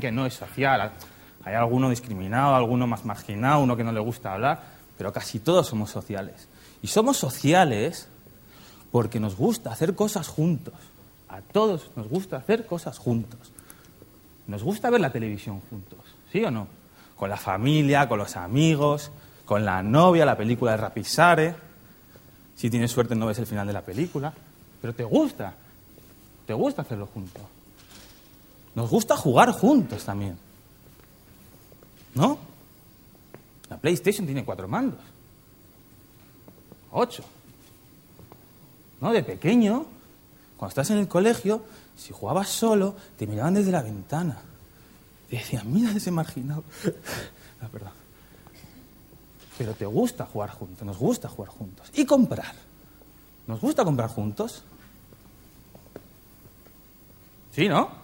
que no es social. Hay alguno discriminado, alguno más marginado, uno que no le gusta hablar, pero casi todos somos sociales. Y somos sociales porque nos gusta hacer cosas juntos. A todos nos gusta hacer cosas juntos. Nos gusta ver la televisión juntos, ¿sí o no? Con la familia, con los amigos, con la novia, la película de Rapisare. Si tienes suerte no ves el final de la película, pero te gusta, te gusta hacerlo juntos. Nos gusta jugar juntos también. ¿No? La PlayStation tiene cuatro mandos. Ocho. ¿No? De pequeño, cuando estás en el colegio, si jugabas solo, te miraban desde la ventana. Te decían, mira ese marginado. La verdad. Pero te gusta jugar juntos, nos gusta jugar juntos. Y comprar. ¿Nos gusta comprar juntos? ¿Sí, no?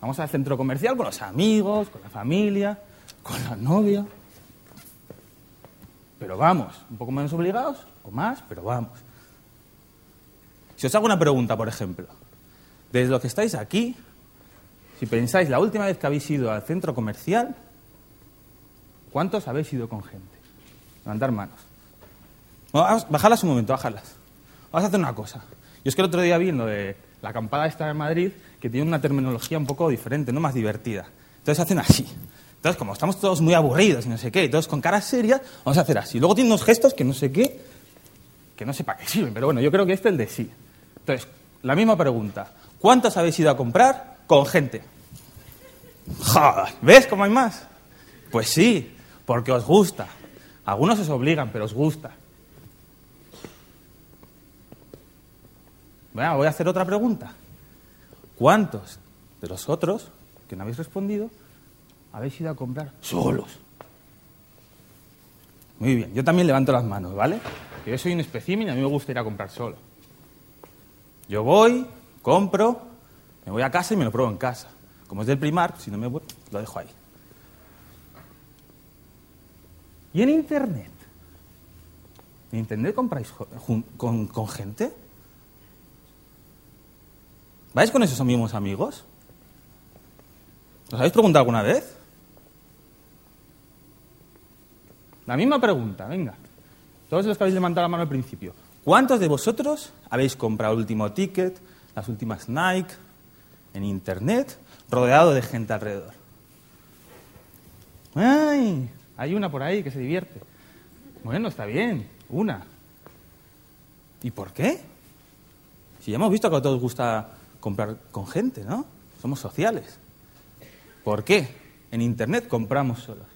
Vamos al centro comercial con los amigos, con la familia, con la novia. Pero vamos, un poco menos obligados o más, pero vamos. Si os hago una pregunta, por ejemplo, desde lo que estáis aquí, si pensáis la última vez que habéis ido al centro comercial, ¿cuántos habéis ido con gente? Levantar manos. bajarlas un momento, bajarlas. Vamos a hacer una cosa. Yo es que el otro día vi de la acampada esta en Madrid, que tiene una terminología un poco diferente, no más divertida. Entonces hacen así. Entonces, como estamos todos muy aburridos y no sé qué, y todos con cara seria, vamos a hacer así. Luego tiene unos gestos que no sé qué, que no sé para qué sirven, pero bueno, yo creo que este es el de sí. Entonces, la misma pregunta. ¿Cuántos habéis ido a comprar con gente? Joder, ¿ves cómo hay más? Pues sí, porque os gusta. Algunos os obligan, pero os gusta. Voy a hacer otra pregunta. ¿Cuántos de los otros que no habéis respondido habéis ido a comprar solos? Muy bien, yo también levanto las manos, ¿vale? yo soy un espécimen y a mí me gusta ir a comprar solo. Yo voy, compro, me voy a casa y me lo pruebo en casa. Como es del primar, si no me voy, lo dejo ahí. ¿Y en Internet? ¿En Internet compráis con, con gente? ¿Vais con esos mismos amigos? ¿Os habéis preguntado alguna vez? La misma pregunta, venga. Todos los que habéis levantado la mano al principio. ¿Cuántos de vosotros habéis comprado el último ticket, las últimas Nike, en Internet, rodeado de gente alrededor? ¡Ay! Hay una por ahí que se divierte. Bueno, está bien, una. ¿Y por qué? Si ya hemos visto que a todos gusta comprar con gente, ¿no? Somos sociales. ¿Por qué? En Internet compramos solos.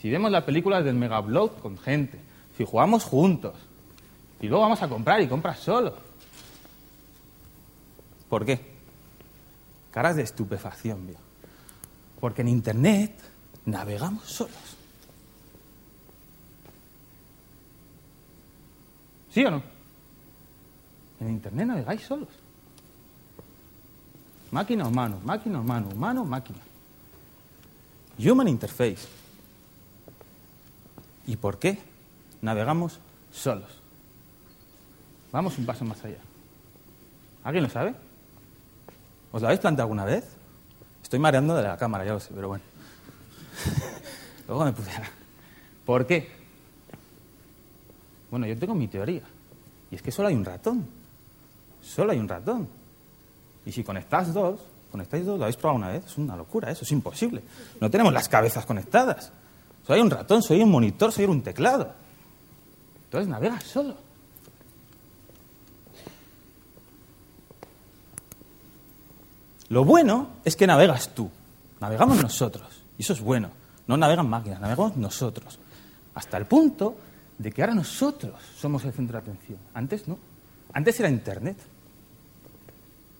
Si vemos las películas del Mega con gente, si jugamos juntos, y luego vamos a comprar y compras solo. ¿Por qué? Caras de estupefacción, vio. Porque en Internet navegamos solos. ¿Sí o no? En Internet navegáis solos. Máquina humano, máquina humano, humano, máquina. Human interface. ¿Y por qué navegamos solos? Vamos un paso más allá. ¿Alguien lo sabe? ¿Os lo habéis planteado alguna vez? Estoy mareando de la cámara, ya lo sé, pero bueno. Luego me puse ¿Por qué? Bueno, yo tengo mi teoría. Y es que solo hay un ratón. Solo hay un ratón. Y si conectáis dos, conectáis dos, ¿lo habéis probado una vez? Es una locura, eso es imposible. No tenemos las cabezas conectadas. Soy un ratón, soy un monitor, soy un teclado. Entonces navegas solo. Lo bueno es que navegas tú, navegamos nosotros, y eso es bueno. No navegan máquinas, navegamos nosotros. Hasta el punto de que ahora nosotros somos el centro de atención. Antes no. Antes era Internet.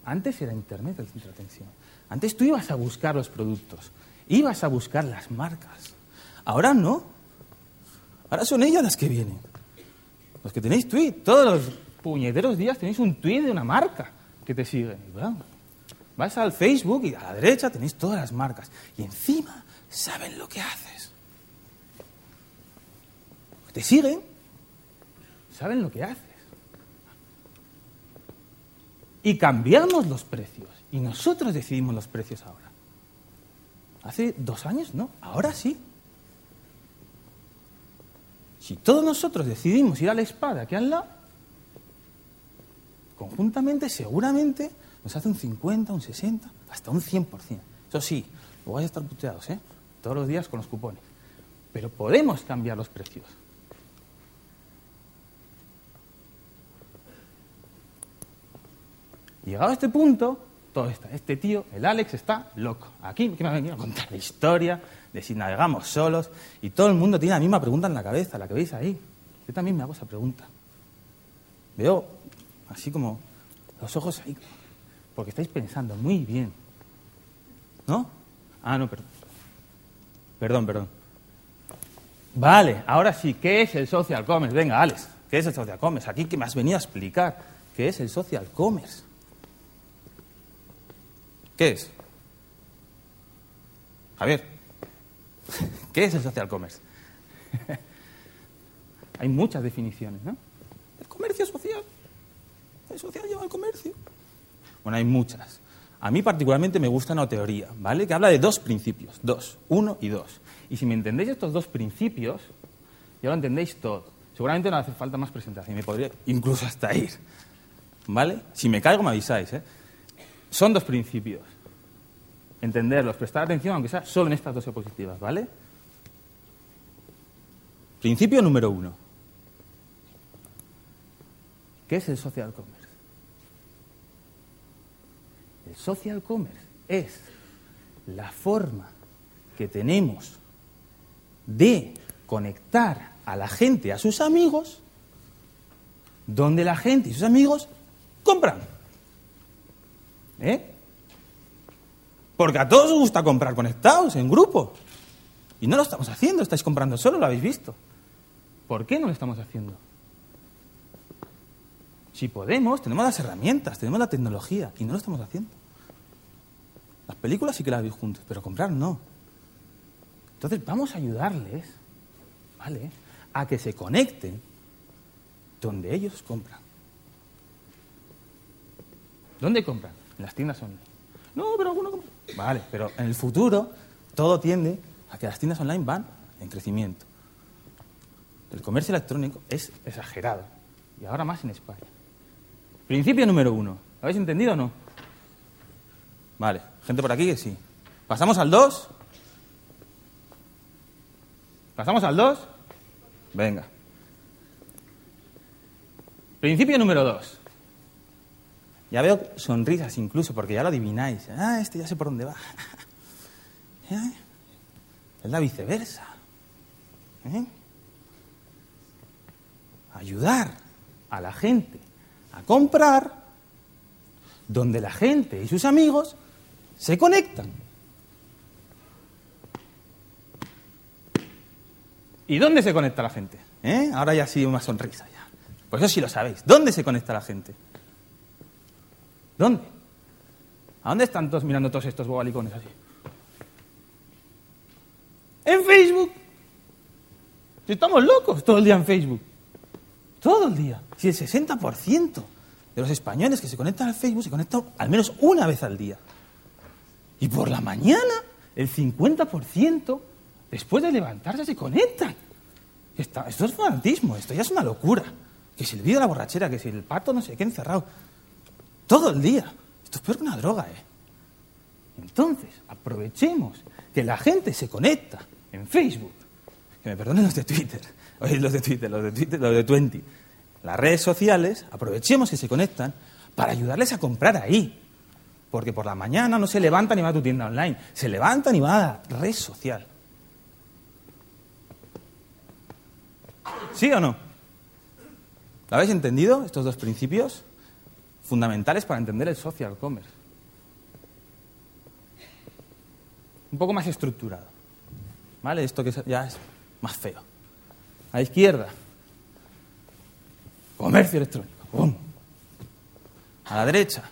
Antes era Internet el centro de atención. Antes tú ibas a buscar los productos, ibas a buscar las marcas. Ahora no. Ahora son ellas las que vienen. Los que tenéis tweet, todos los puñeteros días tenéis un tweet de una marca que te sigue. Vas al Facebook y a la derecha tenéis todas las marcas. Y encima saben lo que haces. Te siguen, saben lo que haces. Y cambiamos los precios. Y nosotros decidimos los precios ahora. Hace dos años no, ahora sí. Si todos nosotros decidimos ir a la espada que han la, conjuntamente seguramente nos hace un 50, un 60, hasta un 100%. Eso sí, lo vais a estar puteados, ¿eh? Todos los días con los cupones. Pero podemos cambiar los precios. Llegado a este punto, todo está. Este tío, el Alex, está loco. Aquí, ¿qué me ha venido a contar la historia de si navegamos solos? Y todo el mundo tiene la misma pregunta en la cabeza, la que veis ahí. Yo también me hago esa pregunta. Veo así como los ojos ahí, porque estáis pensando muy bien. ¿No? Ah, no, perdón. Perdón, perdón. Vale, ahora sí, ¿qué es el social commerce? Venga, Alex, ¿qué es el social commerce? Aquí que me has venido a explicar qué es el social commerce. ¿Qué es? Javier, ¿qué es el social commerce? Hay muchas definiciones, ¿no? El comercio social. El social lleva al comercio. Bueno, hay muchas. A mí particularmente me gusta una teoría, ¿vale? Que habla de dos principios, dos, uno y dos. Y si me entendéis estos dos principios, ya lo entendéis todo. Seguramente no hace falta más presentación, me podría incluso hasta ir, ¿vale? Si me caigo me avisáis, ¿eh? Son dos principios. Entenderlos, prestar atención, aunque sea solo en estas dos diapositivas, ¿vale? Principio número uno. ¿Qué es el social commerce? El social commerce es la forma que tenemos de conectar a la gente, a sus amigos, donde la gente y sus amigos compran. ¿Eh? Porque a todos os gusta comprar conectados, en grupo. Y no lo estamos haciendo, estáis comprando solo, lo habéis visto. ¿Por qué no lo estamos haciendo? Si podemos, tenemos las herramientas, tenemos la tecnología y no lo estamos haciendo. Las películas sí que las veis juntos, pero comprar no. Entonces vamos a ayudarles, ¿vale? A que se conecten donde ellos compran. ¿Dónde compran? Las tiendas online. No, pero alguno. Vale, pero en el futuro todo tiende a que las tiendas online van en crecimiento. El comercio electrónico es exagerado. Y ahora más en España. Principio número uno. ¿Lo habéis entendido o no? Vale, gente por aquí que sí. ¿Pasamos al 2? ¿Pasamos al 2? Venga. Principio número 2. Ya veo sonrisas incluso, porque ya lo adivináis. Ah, este ya sé por dónde va. ¿Eh? Es la viceversa. ¿Eh? Ayudar a la gente a comprar donde la gente y sus amigos se conectan. ¿Y dónde se conecta la gente? ¿Eh? Ahora ya sí una sonrisa ya. Pues eso sí lo sabéis. ¿Dónde se conecta la gente? ¿Dónde? ¿A dónde están todos mirando todos estos bobalicones así? En Facebook. Si estamos locos todo el día en Facebook. Todo el día. Si el 60% de los españoles que se conectan al Facebook se conectan al menos una vez al día. Y por la mañana, el 50% después de levantarse se conectan. esto es fanatismo, esto ya es una locura. Que si el vídeo de la borrachera, que si el pato no sé qué encerrado. Todo el día. Esto es peor que una droga, ¿eh? Entonces, aprovechemos que la gente se conecta en Facebook. Que me perdonen los de Twitter. Oye, los de Twitter, los de Twitter, los de Twenty. Las redes sociales, aprovechemos que se conectan para ayudarles a comprar ahí. Porque por la mañana no se levantan y van a tu tienda online, se levantan y van a la red social. ¿Sí o no? ¿Lo habéis entendido, estos dos principios? Fundamentales para entender el social commerce. un poco más estructurado. ¿Vale? Esto que ya es más feo. A la izquierda, comercio electrónico. A la derecha,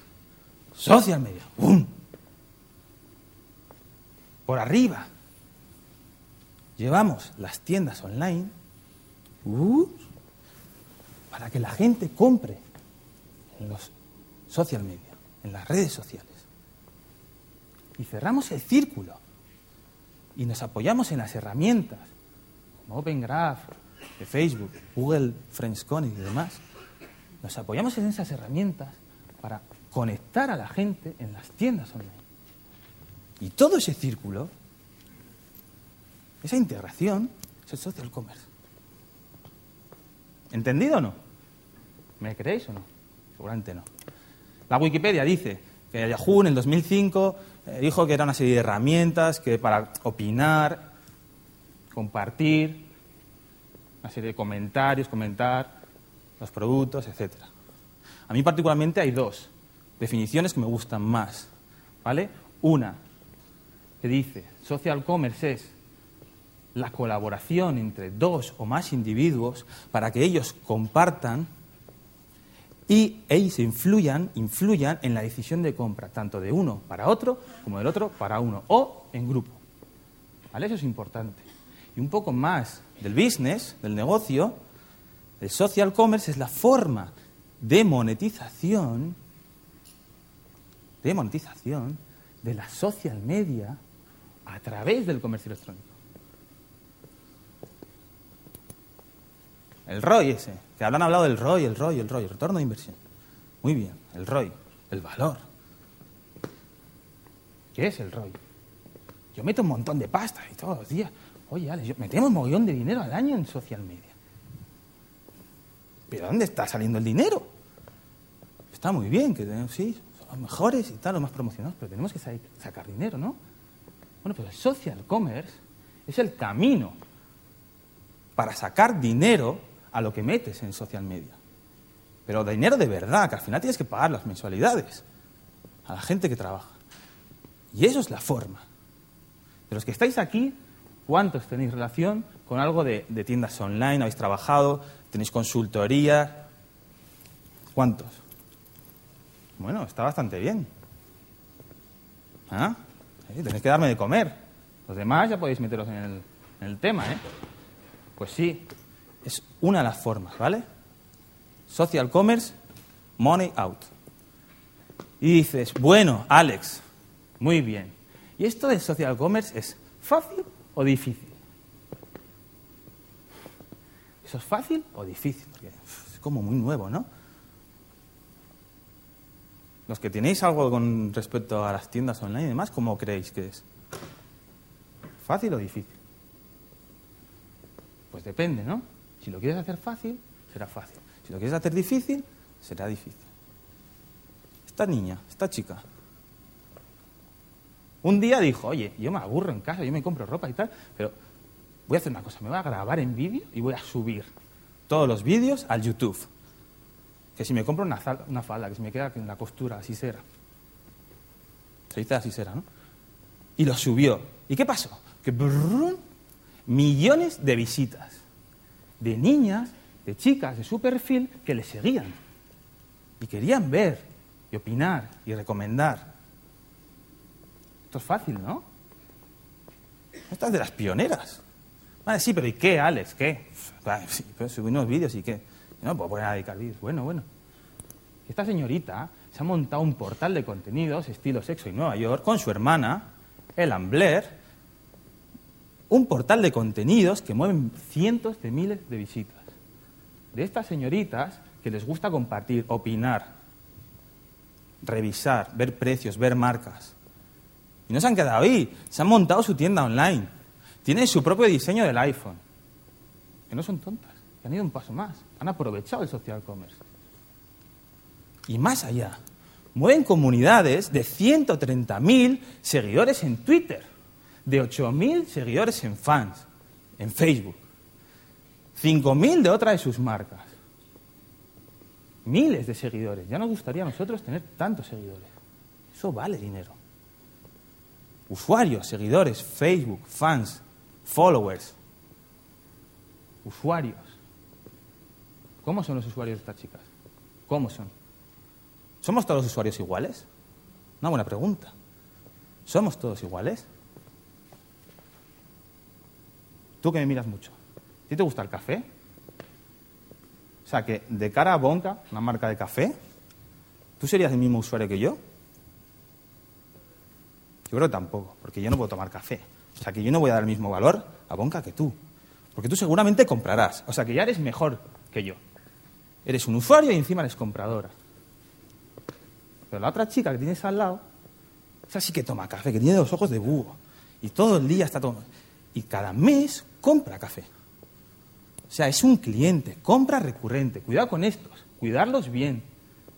social media. ¡Bum! Por arriba, llevamos las tiendas online uh, para que la gente compre en los social media, en las redes sociales. Y cerramos el círculo y nos apoyamos en las herramientas como Open Graph, de Facebook, Google Friendscon y demás. Nos apoyamos en esas herramientas para conectar a la gente en las tiendas online. Y todo ese círculo, esa integración, es el social commerce. ¿Entendido o no? ¿Me creéis o no? Seguramente no. La Wikipedia dice que Yahoo en el 2005 eh, dijo que era una serie de herramientas que para opinar, compartir, una serie de comentarios, comentar los productos, etc. A mí particularmente hay dos definiciones que me gustan más. ¿vale? Una que dice, social commerce es la colaboración entre dos o más individuos para que ellos compartan y ellos influyan, influyan en la decisión de compra, tanto de uno para otro como del otro para uno, o en grupo. ¿Vale? Eso es importante. Y un poco más del business, del negocio, el social commerce es la forma de monetización, de monetización de la social media a través del comercio electrónico. El ROI ese, que hablan hablado del ROI, el ROI, el ROI, el retorno de inversión. Muy bien, el ROI, el valor. ¿Qué es el ROI? Yo meto un montón de pasta y todos los días. Oye, Alex, metemos un montón de dinero al año en social media. ¿Pero dónde está saliendo el dinero? Está muy bien, que sí, son los mejores y tal, los más promocionados, pero tenemos que sacar dinero, ¿no? Bueno, pues el social commerce es el camino para sacar dinero a lo que metes en social media. Pero dinero de verdad, que al final tienes que pagar las mensualidades a la gente que trabaja. Y eso es la forma. De los que estáis aquí, ¿cuántos tenéis relación con algo de, tiendas online? ¿Habéis trabajado? ¿Tenéis consultoría? ¿Cuántos? Bueno, está bastante bien. ¿Ah? tenéis que darme de comer. Los demás ya podéis meteros en el, en el tema, ¿eh? Pues sí, es una de las formas, ¿vale? Social commerce, money out. Y dices, bueno, Alex, muy bien. ¿Y esto del social commerce es fácil o difícil? ¿Eso es fácil o difícil? Porque es como muy nuevo, ¿no? Los que tenéis algo con respecto a las tiendas online y demás, ¿cómo creéis que es? ¿Fácil o difícil? Pues depende, ¿no? Si lo quieres hacer fácil, será fácil. Si lo quieres hacer difícil, será difícil. Esta niña, esta chica, un día dijo, oye, yo me aburro en casa, yo me compro ropa y tal, pero voy a hacer una cosa, me voy a grabar en vídeo y voy a subir todos los vídeos al YouTube. Que si me compro una, falda, que si me queda en la costura, así será. Se dice así será, ¿no? Y lo subió. ¿Y qué pasó? Que millones de visitas de niñas, de chicas de su perfil que le seguían y querían ver y opinar y recomendar. Esto es fácil, ¿no? Esta es de las pioneras. Vale, sí, pero ¿y qué, Alex? ¿Qué? sí, pero subí unos vídeos y qué. No puedo poner a dedicar vídeos. Bueno, bueno. Esta señorita se ha montado un portal de contenidos estilo sexo en Nueva York con su hermana, Ellen Blair, un portal de contenidos que mueven cientos de miles de visitas. De estas señoritas que les gusta compartir, opinar, revisar, ver precios, ver marcas. Y no se han quedado ahí, se han montado su tienda online. Tienen su propio diseño del iPhone. Que no son tontas, que han ido un paso más. Han aprovechado el social commerce. Y más allá, mueven comunidades de 130.000 seguidores en Twitter de 8.000 seguidores en fans, en Facebook. 5.000 de otra de sus marcas. Miles de seguidores. Ya nos gustaría a nosotros tener tantos seguidores. Eso vale dinero. Usuarios, seguidores, Facebook, fans, followers. Usuarios. ¿Cómo son los usuarios de estas chicas? ¿Cómo son? ¿Somos todos los usuarios iguales? Una buena pregunta. ¿Somos todos iguales? Tú que me miras mucho. ¿A ti te gusta el café? O sea, que de cara a Bonca, una marca de café, ¿tú serías el mismo usuario que yo? Yo creo que tampoco, porque yo no puedo tomar café. O sea, que yo no voy a dar el mismo valor a Bonca que tú. Porque tú seguramente comprarás. O sea, que ya eres mejor que yo. Eres un usuario y encima eres compradora. Pero la otra chica que tienes al lado, esa sí que toma café, que tiene los ojos de búho. Y todo el día está tomando. Y cada mes compra café. O sea, es un cliente, compra recurrente. Cuidado con estos, cuidarlos bien.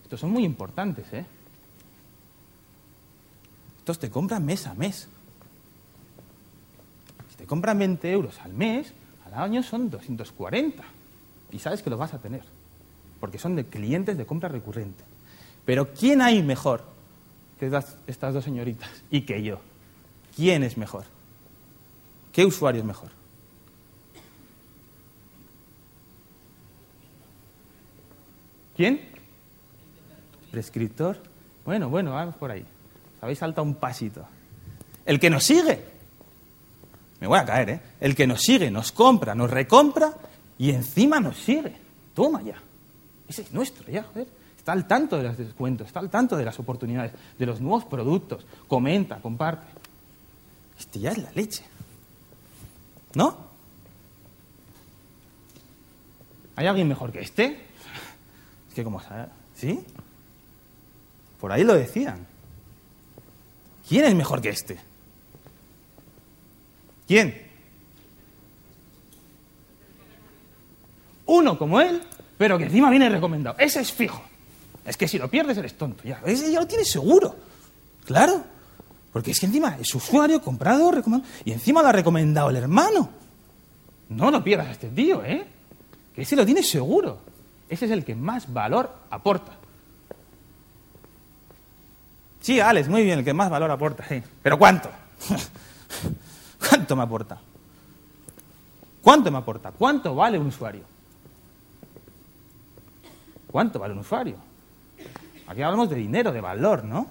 Estos son muy importantes, ¿eh? Estos te compran mes a mes. Si te compran 20 euros al mes, al año son 240. Y sabes que los vas a tener. Porque son de clientes de compra recurrente. Pero ¿quién hay mejor que estas, estas dos señoritas y que yo? ¿Quién es mejor? ¿Qué usuario es mejor? ¿Quién? Prescriptor. Bueno, bueno, vamos por ahí. Habéis saltado un pasito. El que nos sigue. Me voy a caer, ¿eh? El que nos sigue, nos compra, nos recompra y encima nos sigue. Toma ya. Ese es nuestro ya, joder. Está al tanto de los descuentos, está al tanto de las oportunidades, de los nuevos productos. Comenta, comparte. Este ya es la leche. ¿No? ¿Hay alguien mejor que este? Es que como ¿Sí? Por ahí lo decían. ¿Quién es mejor que este? ¿Quién? Uno como él, pero que encima viene recomendado. Ese es fijo. Es que si lo pierdes eres tonto. Ya, ya lo tienes seguro. Claro. Porque es que encima es usuario, comprado, recomendado. Y encima lo ha recomendado el hermano. No lo pierdas a este tío, ¿eh? Que ese lo tienes seguro. Ese es el que más valor aporta. Sí, Alex, muy bien, el que más valor aporta, sí. Pero ¿cuánto? ¿Cuánto me aporta? ¿Cuánto me aporta? ¿Cuánto vale un usuario? ¿Cuánto vale un usuario? Aquí hablamos de dinero, de valor, ¿no?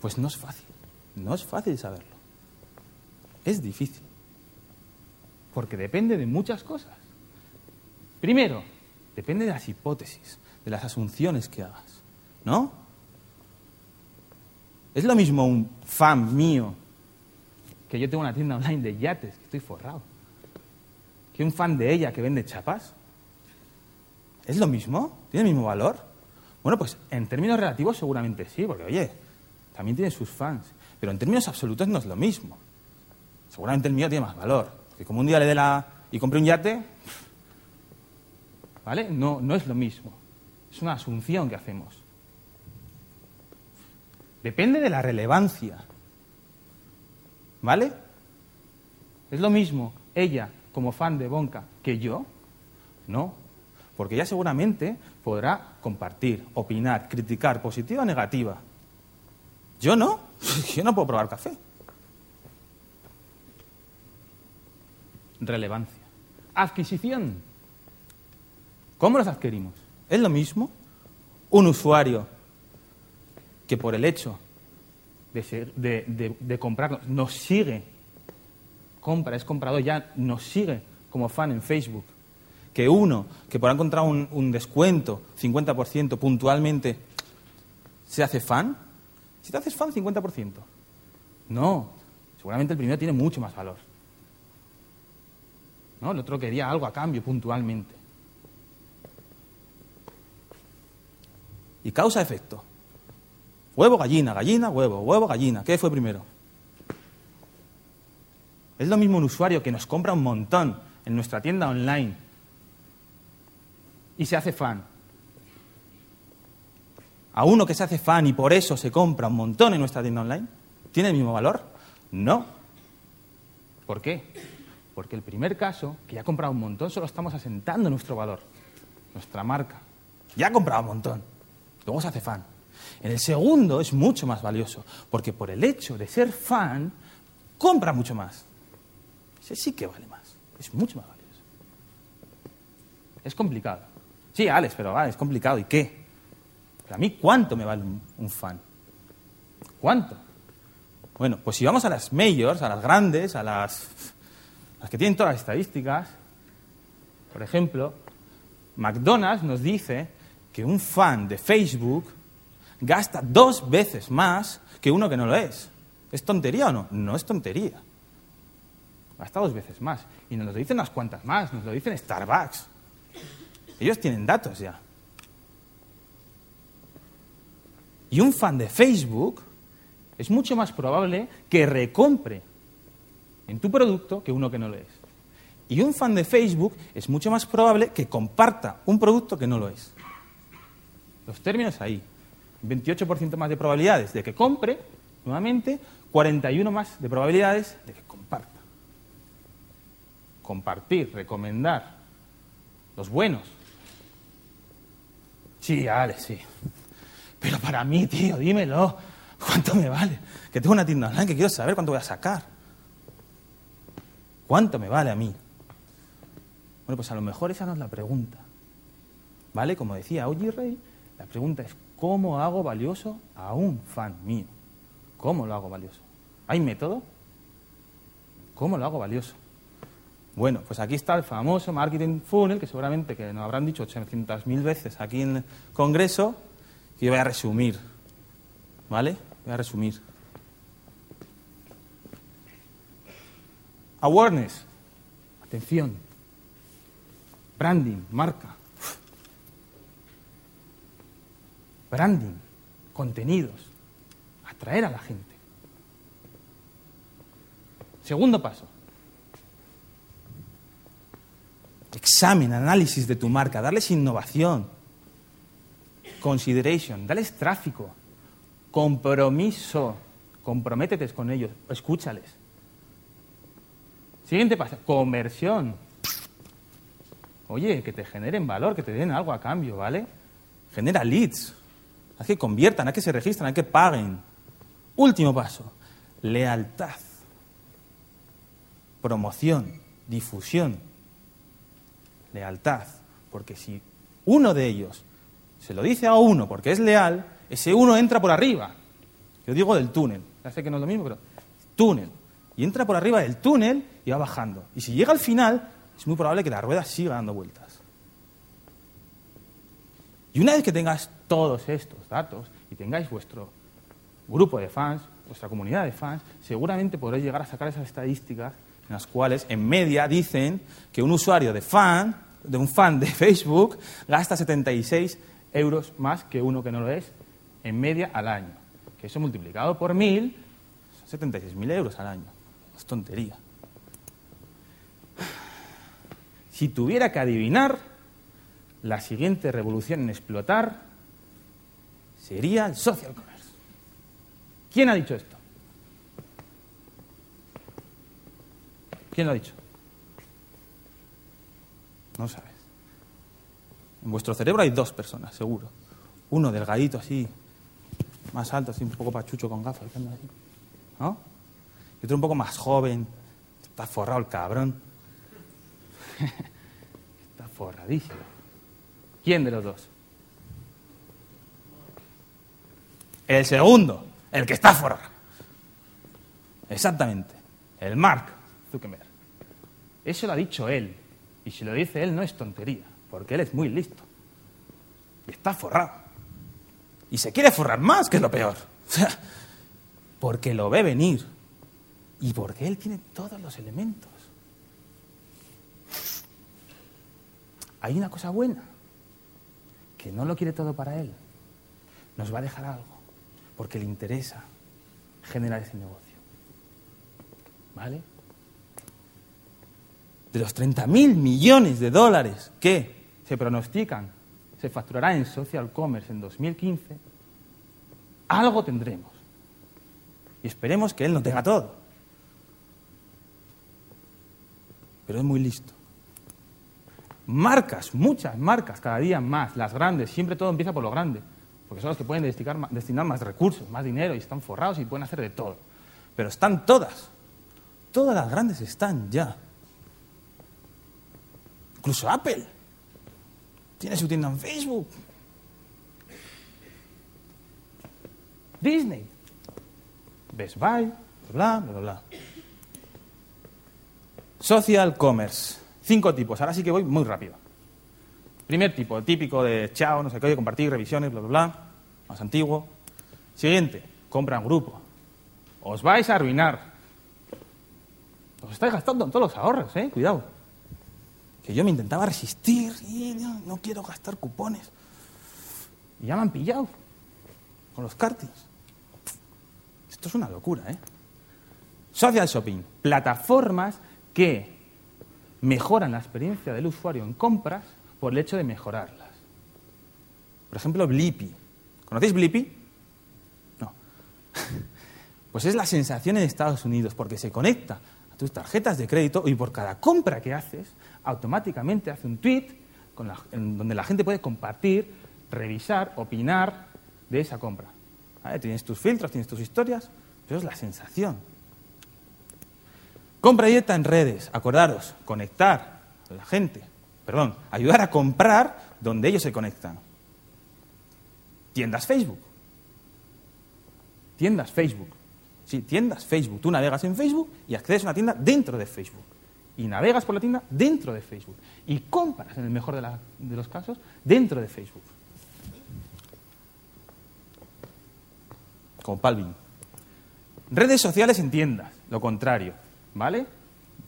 Pues no es fácil. No es fácil saberlo. Es difícil. Porque depende de muchas cosas. Primero, Depende de las hipótesis, de las asunciones que hagas, ¿no? Es lo mismo un fan mío, que yo tengo una tienda online de yates, que estoy forrado, que un fan de ella que vende chapas. ¿Es lo mismo? ¿Tiene el mismo valor? Bueno, pues en términos relativos seguramente sí, porque oye, también tiene sus fans, pero en términos absolutos no es lo mismo. Seguramente el mío tiene más valor, que como un día le dé la... y compre un yate, ¿Vale? No, no es lo mismo. Es una asunción que hacemos. Depende de la relevancia. ¿Vale? ¿Es lo mismo ella como fan de Bonca que yo? No. Porque ella seguramente podrá compartir, opinar, criticar, positiva o negativa. Yo no. Yo no puedo probar café. Relevancia. Adquisición. ¿Cómo los adquirimos? ¿Es lo mismo un usuario que por el hecho de, de, comprarnos nos sigue, compra, es comprador, ya nos sigue como fan en Facebook, que uno que por haber encontrado un, un descuento, 50% puntualmente, se hace fan? Si te haces fan, 50%. No, seguramente el primero tiene mucho más valor. ¿No? El otro quería algo a cambio puntualmente. y causa-efecto. Huevo, gallina, gallina, huevo, huevo, gallina. ¿Qué fue primero? Es lo mismo un usuario que nos compra un montón en nuestra tienda online y se hace fan. A uno que se hace fan y por eso se compra un montón en nuestra tienda online, ¿tiene el mismo valor? No. ¿Por qué? Porque el primer caso, que ya ha comprado un montón, solo estamos asentando nuestro valor, nuestra marca. Ya ha comprado un montón. Luego se hace fan. En el segundo es mucho más valioso, porque por el hecho de ser fan, compra mucho más. Ese sí que vale más, es mucho más valioso. Es complicado. Sí, Alex, pero vale, es complicado. ¿Y qué? A mí, ¿cuánto me vale un, un fan? ¿Cuánto? Bueno, pues si vamos a las majors, a las grandes, a las, las que tienen todas las estadísticas, por ejemplo, McDonald's nos dice que un fan de Facebook gasta dos veces más que uno que no lo es. ¿Es tontería o no? No es tontería. Gasta dos veces más. Y nos lo dicen unas cuantas más, nos lo dicen Starbucks. Ellos tienen datos ya. Y un fan de Facebook es mucho más probable que recompre en tu producto que uno que no lo es. Y un fan de Facebook es mucho más probable que comparta un producto que no lo es. Los términos ahí. 28% más de probabilidades de que compre, nuevamente, 41 más de probabilidades de que comparta. Compartir, recomendar. Los buenos. Sí, Alex, sí. Pero para mí, tío, dímelo. ¿Cuánto me vale? Que tengo una tienda online que quiero saber cuánto voy a sacar. ¿Cuánto me vale a mí? Bueno, pues a lo mejor esa no es la pregunta. ¿Vale? Como decía Oji Rey, la pregunta es ¿cómo hago valioso a un fan mío? ¿Cómo lo hago valioso? ¿Hay método? ¿Cómo lo hago valioso? Bueno, pues aquí está el famoso marketing funnel, que seguramente que nos habrán dicho 800.000 veces aquí en el Congreso, que voy a resumir. ¿Vale? Voy a resumir. Awareness. Atención. Branding, marca. Branding, contenidos. Atraer a la gente. Segundo paso. Examen, análisis de tu marca, darles innovación. Consideration, darles tráfico. Compromiso. Comprométete con ellos, escúchales. Siguiente paso, conversión. Oye, que te generen valor, que te den algo a cambio, ¿vale? Genera leads. Haz que conviertan, haz que se registren, haz que paguen. Último paso, lealtad. Promoción, difusión. Lealtad. Porque si uno de ellos se lo dice a uno porque es leal, ese uno entra por arriba. Yo digo del túnel. Ya sé que no es lo mismo, pero túnel. Y entra por arriba del túnel y va bajando. Y si llega al final, es muy probable que la rueda siga dando vueltas. Y una vez que tengas todos estos datos y tengáis vuestro grupo de fans, vuestra comunidad de fans, seguramente podréis llegar a sacar esas estadísticas en las cuales, en media, dicen que un usuario de fan, de un fan de Facebook, gasta 76 euros más que uno que no lo es, en media al año. Que eso multiplicado por mil, son 76.000 euros al año. Es tontería. Si tuviera que adivinar, la siguiente revolución en explotar sería el social commerce. ¿Quién ha dicho esto? ¿Quién lo ha dicho? No sabes. En vuestro cerebro hay dos personas, seguro. Uno delgadito así, más alto, así un poco pachucho con gafas. ¿No? Y otro un poco más joven, está forrado el cabrón. está forradísimo. ¿Quién de los dos? El segundo, el que está forrado. Exactamente, el Mark Zuckerberg. Eso lo ha dicho él. Y si lo dice él no es tontería, porque él es muy listo. Está forrado. Y se quiere forrar más, que es lo peor. Porque lo ve venir. Y porque él tiene todos los elementos. Hay una cosa buena, que no lo quiere todo para él. Nos va a dejar algo, porque le interesa generar ese negocio. ¿Vale? De los 30.000 millones de dólares que se pronostican se facturará en social commerce en 2015, algo tendremos. Y esperemos que él no tenga todo. Pero es muy listo. Marcas, muchas marcas, cada día más, las grandes, siempre todo empieza por lo grande. porque son los que pueden destinar, destinar más recursos, más dinero y están forrados y pueden hacer de todo. Pero están todas. Todas las grandes están ya. Incluso Apple tiene su tienda en Facebook. Disney, Best Buy, bla, bla, bla. Social commerce. Cinco tipos. Ahora sí que voy muy rápido. Primer tipo, típico de chao, no sé qué, compartir, revisiones, bla, bla, bla. Más antiguo. Siguiente, compra en grupo. Os vais a arruinar. Os estáis gastando en todos los ahorros, ¿eh? Cuidado. Que yo me intentaba resistir y no, quiero gastar cupones. Y ya me han pillado con los kartings. Esto es una locura, ¿eh? Social shopping, plataformas que mejoran la experiencia del usuario en compras por el hecho de mejorarlas. Por ejemplo, Blippi. ¿Conocéis Blippi? No. Pues es la sensación en Estados Unidos, porque se conecta a tus tarjetas de crédito y por cada compra que haces, automáticamente hace un tweet con la- donde la gente puede compartir, revisar, opinar de esa compra. Tienes tus filtros, tienes tus historias, pero es la sensación. Compra directa en redes. Acordaros, conectar a la gente. Perdón, ayudar a comprar donde ellos se conectan. Tiendas Facebook. Tiendas Facebook. Sí, tiendas Facebook. Tú navegas en Facebook y accedes a una tienda dentro de Facebook. Y navegas por la tienda dentro de Facebook. Y compras, en el mejor de, los casos, dentro de Facebook. Como Palvin. Redes sociales en tiendas, lo contrario, ¿vale?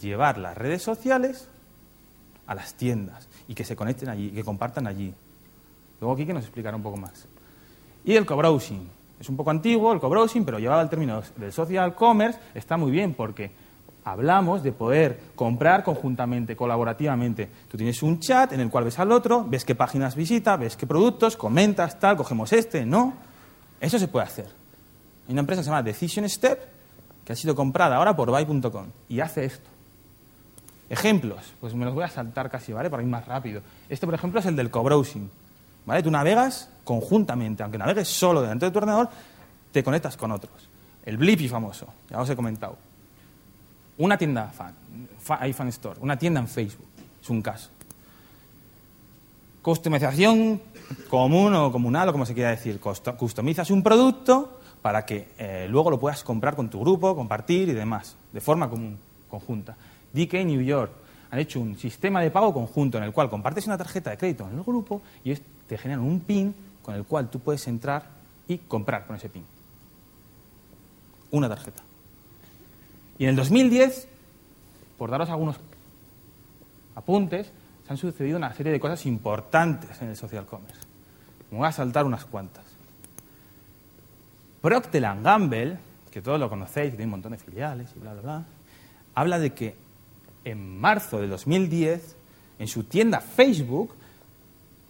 Llevar las redes sociales a las tiendas y que se conecten allí, que compartan allí. Luego Kike nos explicará un poco más. Y el co-browsing. Es un poco antiguo el co-browsing, pero llevado al término del social commerce está muy bien porque hablamos de poder comprar conjuntamente, colaborativamente. Tú tienes un chat en el cual ves al otro, ves qué páginas visita, ves qué productos, comentas, tal, cogemos este, ¿no? Eso se puede hacer. Hay una empresa que se llama Decision Step que ha sido comprada ahora por Buy.com y hace esto. Ejemplos, pues me los voy a saltar casi, ¿vale? Para ir más rápido. Este, por ejemplo, es el del co-browsing. ¿Vale? Tú navegas conjuntamente, aunque navegues solo delante de tu ordenador, te conectas con otros. El Blippi famoso, ya os he comentado. Una tienda fan, fa- hay fan store, una tienda en Facebook, es un caso. Customización común o comunal, o como se quiera decir. Customizas un producto para que eh, luego lo puedas comprar con tu grupo, compartir y demás, de forma común, conjunta. DK New York han hecho un sistema de pago conjunto en el cual compartes una tarjeta de crédito en el grupo y te generan un PIN con el cual tú puedes entrar y comprar con ese PIN. Una tarjeta. Y en el 2010, por daros algunos apuntes, se han sucedido una serie de cosas importantes en el social commerce. Me voy a saltar unas cuantas. Procter Gamble, que todos lo conocéis, tiene un montón de filiales y bla, bla, bla, habla de que en marzo de 2010, en su tienda Facebook,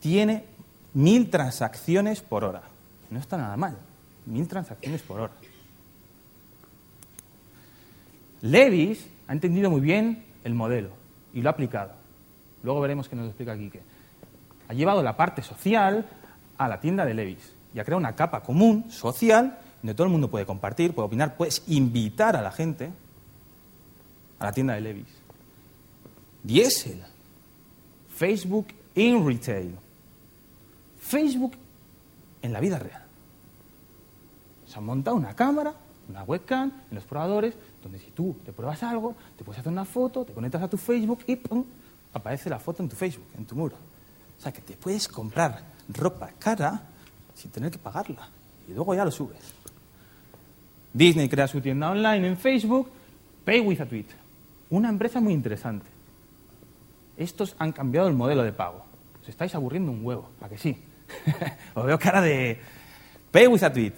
tiene mil transacciones por hora. No está nada mal. Mil transacciones por hora. Levis ha entendido muy bien el modelo y lo ha aplicado. Luego veremos qué nos explica Quique. Ha llevado la parte social a la tienda de Levis y ha creado una capa común, social, donde todo el mundo puede compartir, puede opinar, puedes invitar a la gente a la tienda de Levis. Diesel. Facebook in retail. Facebook en la vida real. Se han montado una cámara, una webcam en los probadores, donde si tú te pruebas algo, te puedes hacer una foto, te conectas a tu Facebook y ¡pum! aparece la foto en tu Facebook, en tu muro. O sea que te puedes comprar ropa cara sin tener que pagarla. Y luego ya lo subes. Disney crea su tienda online en Facebook, Pay with a Tweet. Una empresa muy interesante. Estos han cambiado el modelo de pago. Os estáis aburriendo un huevo, ¿a que sí? Os veo cara de Pay with a Tweet.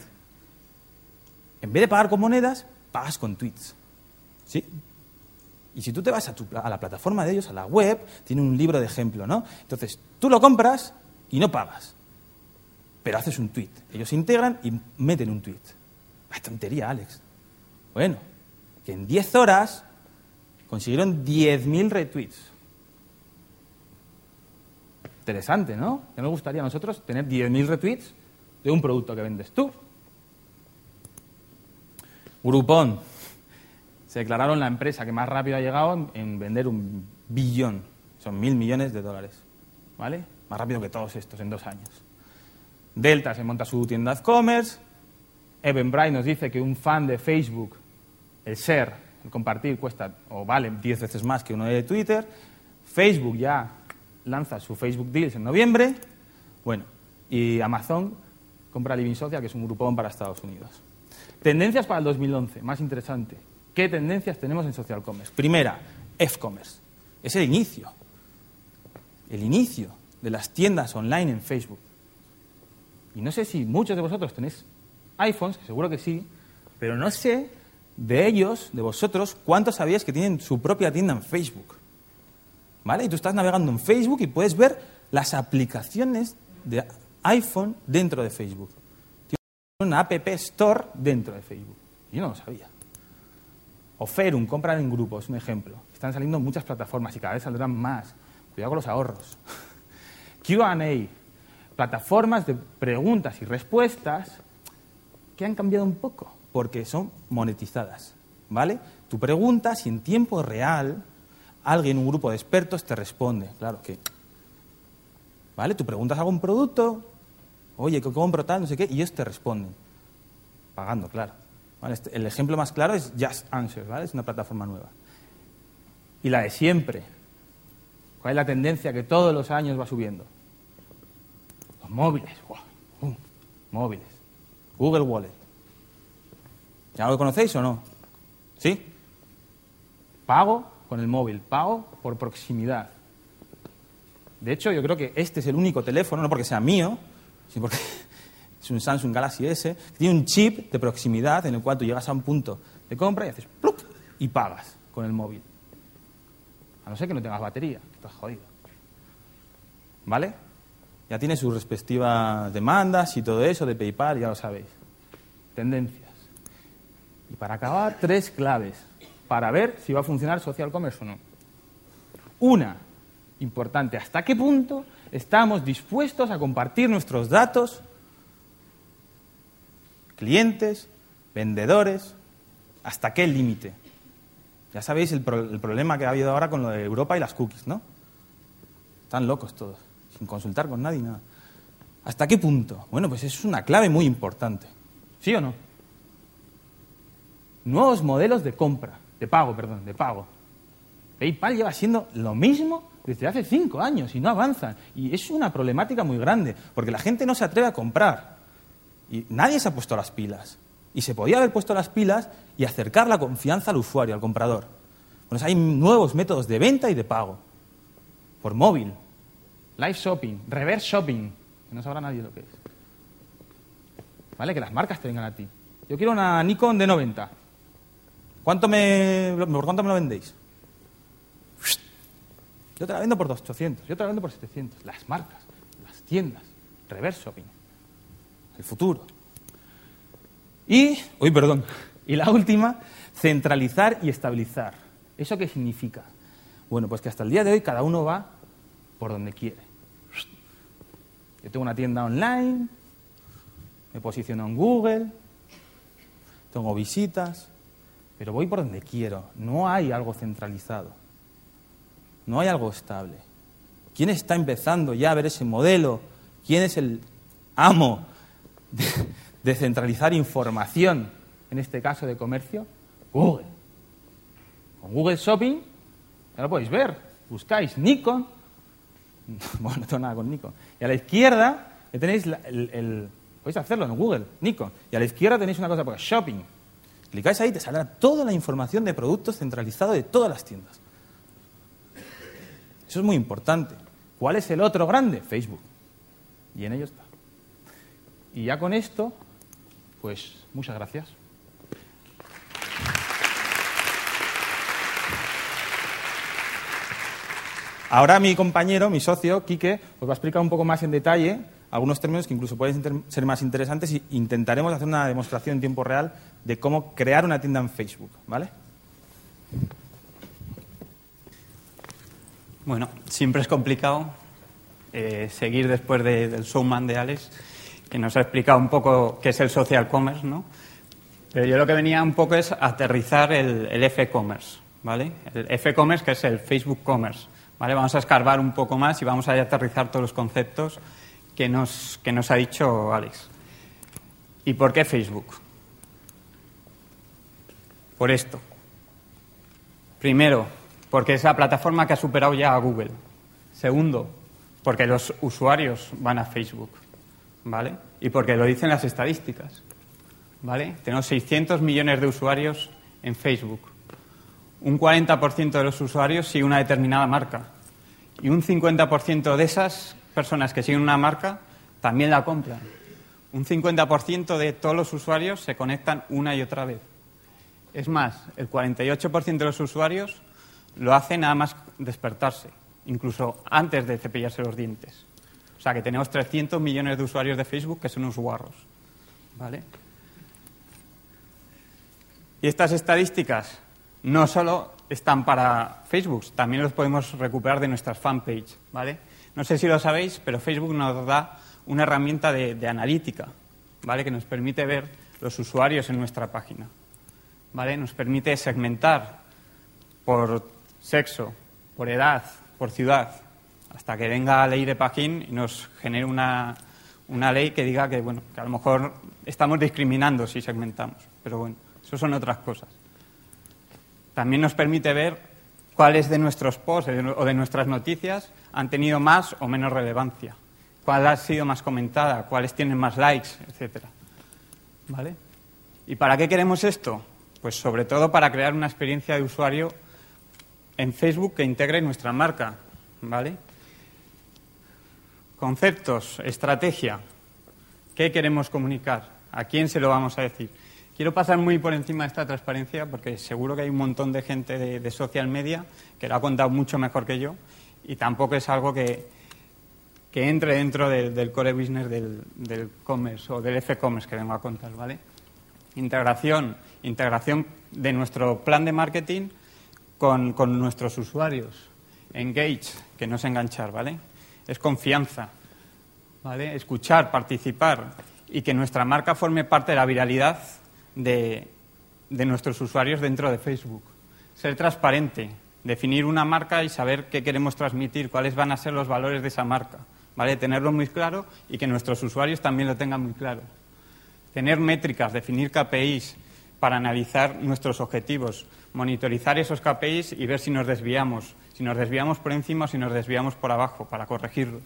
En vez de pagar con monedas, pagas con tweets. ¿Sí? Y si tú te vas a, tu a la plataforma de ellos, a la web, tiene un libro de ejemplo, ¿no? Entonces, tú lo compras y no pagas. Pero haces un tweet. Ellos se integran y meten un tweet. ¡Qué tontería, Alex! Bueno, que en 10 horas consiguieron 10.000 retweets. Interesante, ¿no? ¿Qué nos gustaría a nosotros tener 10.000 retweets de un producto que vendes tú. Groupon. Se declararon la empresa que más rápido ha llegado en, en vender un billón. Son mil millones de dólares. ¿Vale? Más rápido que todos estos en dos años. Delta se monta su tienda de commerce. Evan Bright nos dice que un fan de Facebook, el share, el compartir, cuesta o vale 10 veces más que uno de Twitter. Facebook ya lanza su Facebook Deals en noviembre. Bueno, y Amazon compra Living Social, que es un grupón para Estados Unidos. Tendencias para el 2011, más interesante. ¿Qué tendencias tenemos en social commerce? Primera, F-commerce. Es el inicio. El inicio de las tiendas online en Facebook. Y no sé si muchos de vosotros tenéis iPhones, seguro que sí, pero no sé de ellos, de vosotros, cuántos sabíais que tienen su propia tienda en Facebook. ¿Vale? Y tú estás navegando en Facebook y puedes ver las aplicaciones de iPhone dentro de Facebook. Una App Store dentro de Facebook. Yo no lo sabía. O Ferum, compran en grupos, un ejemplo. Están saliendo muchas plataformas y cada vez saldrán más. Cuidado con los ahorros. QA, plataformas de preguntas y respuestas que han cambiado un poco porque son monetizadas. ¿Vale? Tú preguntas y en tiempo real alguien, un grupo de expertos, te responde. Claro que. ¿Vale? Tú preguntas algún producto, oye, ¿qué compro tal? No sé qué, y ellos te responden. Pagando, claro. Este, el ejemplo más claro es Just Answer, ¿vale? Es una plataforma nueva. Y la de siempre. ¿Cuál es la tendencia que todos los años va subiendo? Los móviles. móviles. Google Wallet. ¿Ya lo conocéis o no? ¿Sí? Pago con el móvil, pago por proximidad. De hecho, yo creo que este es el único teléfono, no porque sea mío, sino porque es un Samsung Galaxy S, tiene un chip de proximidad en el cual tú llegas a un punto de compra y haces ¡plup! y pagas con el móvil. A no ser que no tengas batería, estás jodido. ¿Vale? Ya tiene sus respectivas demandas y todo eso de PayPal, ya lo sabéis. Tendencias. Y para acabar, tres claves para ver si va a funcionar social commerce o no. Una, importante, ¿hasta qué punto estamos dispuestos a compartir nuestros datos, clientes, vendedores, hasta qué límite? Ya sabéis el, problema que ha habido ahora con lo de Europa y las cookies, ¿no? Están locos todos, sin consultar con nadie, nada. ¿Hasta qué punto? Bueno, pues es una clave muy importante. ¿Sí o no? Nuevos modelos de compra, de pago, perdón, de pago. PayPal lleva siendo lo mismo desde hace cinco años y no avanzan. Y es una problemática muy grande, porque la gente no se atreve a comprar. Y nadie se ha puesto las pilas. Y se podía haber puesto las pilas y acercar la confianza al usuario, al comprador. Pues hay nuevos métodos de venta y de pago. Por móvil. Live shopping, reverse shopping, que no sabrá nadie lo que es. ¿Vale? Que las marcas te vengan a ti. Yo quiero una Nikon de 90. ¿Cuánto me, ¿Por cuánto me lo vendéis? Yo te la vendo por 800, yo te la vendo por 700. Las marcas, las tiendas, reverse shopping, el futuro. Y, uy, perdón, y la última, centralizar y estabilizar. ¿Eso qué significa? Bueno, pues que hasta el día de hoy cada uno va por donde quiere. Yo tengo una tienda online, me posiciono en Google, tengo visitas, pero voy por donde quiero. No hay algo centralizado. No hay algo estable. ¿Quién está empezando ya a ver ese modelo? ¿Quién es el amo de, centralizar información, en este caso de comercio? Google. Con Google Shopping, ya lo podéis ver. Buscáis Nikon. Bueno, no tengo nada con Nikon. Y a la izquierda tenéis el, Podéis hacerlo en Google, Nikon. Y a la izquierda tenéis una cosa, porque Shopping. Clicáis ahí te saldrá toda la información de productos centralizado de todas las tiendas. Eso es muy importante. ¿Cuál es el otro grande? Facebook. Y en ello está. Y ya con esto, pues muchas gracias. Ahora mi compañero, mi socio, Quique, os va a explicar un poco más en detalle algunos términos que incluso pueden ser más interesantes y intentaremos hacer una demostración en tiempo real de cómo crear una tienda en Facebook, ¿vale? Bueno, siempre es complicado eh, seguir después del showman de Alex que nos ha explicado un poco qué es el social commerce, ¿no? Pero yo lo que venía un poco es aterrizar el, el F-commerce, ¿vale? El F-commerce que es el Facebook commerce, ¿vale? Vamos a escarbar un poco más y vamos a aterrizar todos los conceptos que nos, que nos ha dicho Alex. ¿Y por qué Facebook? Por esto. Primero, porque es la plataforma que ha superado ya a Google. Segundo, porque los usuarios van a Facebook, ¿vale? Y porque lo dicen las estadísticas, ¿vale? Tenemos 600 millones de usuarios en Facebook. Un 40% de los usuarios sigue una determinada marca. Y un 50% de esas personas que siguen una marca también la compran. Un 50% de todos los usuarios se conectan una y otra vez. Es más, el 48% de los usuarios lo hacen nada más despertarse, incluso antes de cepillarse los dientes. O sea que tenemos 300 millones de usuarios de Facebook que son unos guarros. ¿Vale? Y estas estadísticas no solo están para Facebook, también los podemos recuperar de nuestras fanpage. ¿vale? No sé si lo sabéis, pero Facebook nos da una herramienta de, de analítica ¿vale? que nos permite ver los usuarios en nuestra página. ¿vale? Nos permite segmentar por sexo, por edad, por ciudad, hasta que venga la ley de Paquín y nos genere una, una ley que diga que, bueno, que a lo mejor estamos discriminando si segmentamos. Pero bueno, eso son otras cosas. También nos permite ver cuáles de nuestros posts o de nuestras noticias han tenido más o menos relevancia, cuál ha sido más comentada, cuáles tienen más likes, etcétera. ¿Vale? ¿Y para qué queremos esto? Pues sobre todo para crear una experiencia de usuario en Facebook que integre nuestra marca, ¿vale? Conceptos, estrategia. ¿Qué queremos comunicar? ¿A quién se lo vamos a decir? Quiero pasar muy por encima de esta transparencia porque seguro que hay un montón de gente de, social media que lo ha contado mucho mejor que yo y tampoco es algo que, que entre dentro del, core business del, del commerce o del F-commerce que vengo a contar, ¿vale? Integración, integración de nuestro plan de marketing con, con, nuestros usuarios. Engage, que no es enganchar, ¿vale? Es confianza, ¿vale? Escuchar, participar y que nuestra marca forme parte de la viralidad de, de nuestros usuarios dentro de Facebook. Ser transparente, definir una marca y saber qué queremos transmitir, cuáles van a ser los valores de esa marca, ¿vale? Tenerlo muy claro y que nuestros usuarios también lo tengan muy claro. Tener métricas, definir KPIs para analizar nuestros objetivos, monitorizar esos KPIs y ver si nos desviamos, si nos desviamos por encima o si nos desviamos por abajo, para corregirlos.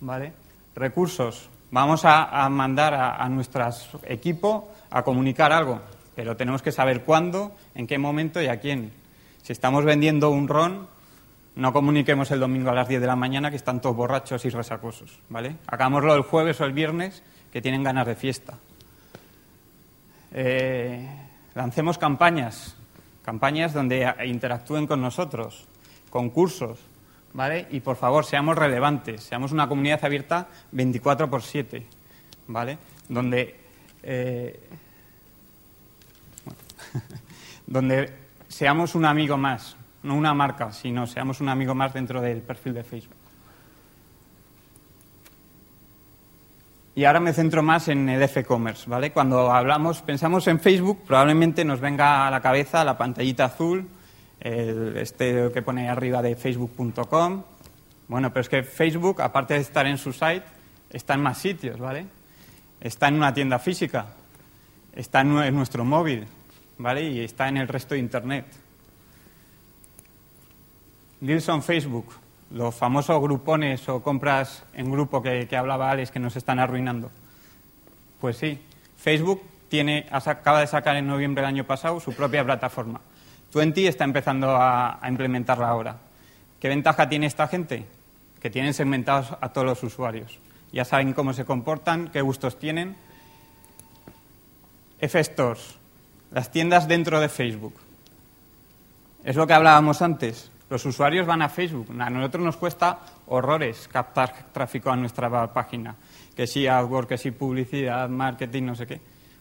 ¿Vale? Recursos. Vamos a, mandar a, a nuestro equipo a comunicar algo, pero tenemos que saber cuándo, en qué momento y a quién. Si estamos vendiendo un ron, no comuniquemos el domingo a las 10 de la mañana que están todos borrachos y resacosos, ¿vale? Hagámoslo el jueves o el viernes que tienen ganas de fiesta. Eh, lancemos campañas, campañas donde interactúen con nosotros, concursos, ¿vale? Y por favor, seamos relevantes, seamos una comunidad abierta 24 por 7, ¿vale? Donde, eh, donde seamos un amigo más, no una marca, sino seamos un amigo más dentro del perfil de Facebook. Y ahora me centro más en el F-commerce, ¿vale? Cuando hablamos, pensamos en Facebook, probablemente nos venga a la cabeza la pantallita azul, este que pone arriba de facebook.com. Bueno, pero es que Facebook, aparte de estar en su site, está en más sitios, ¿vale? Está en una tienda física, está en, nuestro móvil, ¿vale? Y está en el resto de Internet. Deals on Facebook, los famosos grupones o compras en grupo que, que, hablaba Alex que nos están arruinando. Pues sí, Facebook tiene, acaba de sacar en noviembre del año pasado su propia plataforma. Twenty está empezando a, a implementarla ahora. ¿Qué ventaja tiene esta gente? Que tienen segmentados a todos los usuarios. Ya saben cómo se comportan, qué gustos tienen. F-Stores, las tiendas dentro de Facebook. Es lo que hablábamos antes. Los usuarios van a Facebook. A nosotros nos cuesta horrores captar tráfico a nuestra página. Que sí AdWords, que sí publicidad, marketing, no sé qué.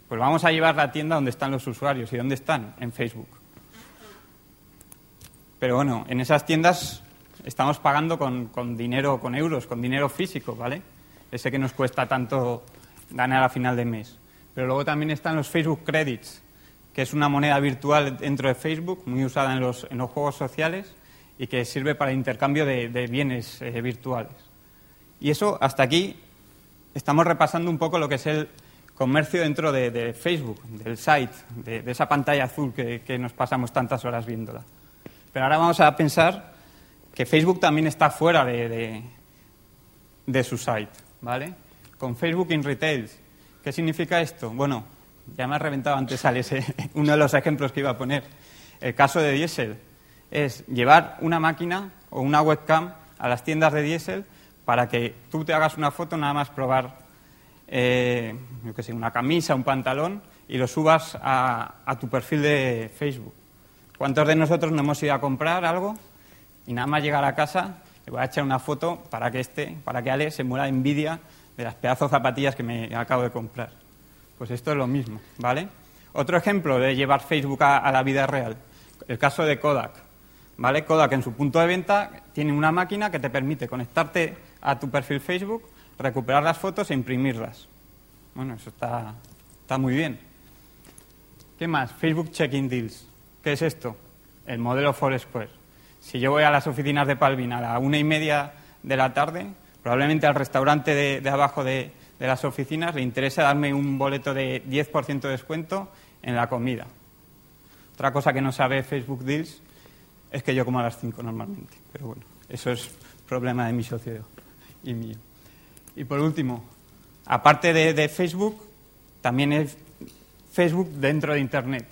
Pues vamos a llevar la tienda donde están los usuarios. ¿Y dónde están? En Facebook. Pero bueno, en esas tiendas estamos pagando con, con dinero, con euros, con dinero físico, ¿vale? Ese que nos cuesta tanto ganar a final de mes. Pero luego también están los Facebook Credits, que es una moneda virtual dentro de Facebook, muy usada en los, en los juegos sociales y que sirve para intercambio de, bienes eh, virtuales. Y eso, hasta aquí, estamos repasando un poco lo que es el comercio dentro de, Facebook, del site, de, esa pantalla azul que, nos pasamos tantas horas viéndola. Pero ahora vamos a pensar que Facebook también está fuera de, su site, ¿vale? Con Facebook in Retail. ¿Qué significa esto? Bueno, ya me ha reventado antes ese, uno de los ejemplos que iba a poner. El caso de Diesel es llevar una máquina o una webcam a las tiendas de Diesel para que tú te hagas una foto, nada más probar, eh, yo que sé, una camisa, un pantalón y lo subas a, a tu perfil de Facebook. ¿Cuántos de nosotros no hemos ido a comprar algo y nada más llegar a casa le voy a echar una foto para que este, para que Ale se muera de envidia de las pedazos zapatillas que me acabo de comprar? Pues esto es lo mismo, ¿vale? Otro ejemplo de llevar Facebook a, la vida real, el caso de Kodak. ¿Vale? Kodak en su punto de venta tiene una máquina que te permite conectarte a tu perfil Facebook, recuperar las fotos e imprimirlas. Bueno, eso está, está muy bien. ¿Qué más? Facebook Check-in Deals. ¿Qué es esto? El modelo Foursquare. Si yo voy a las oficinas de Palvin a la una y media de la tarde, probablemente al restaurante de abajo de, de las oficinas le interesa darme un boleto de 10% de descuento en la comida. Otra cosa que no sabe Facebook Deals es que yo como a las 5 normalmente. Pero bueno, eso es problema de mi socio y mío. Y por último, aparte de, Facebook, también es Facebook dentro de Internet.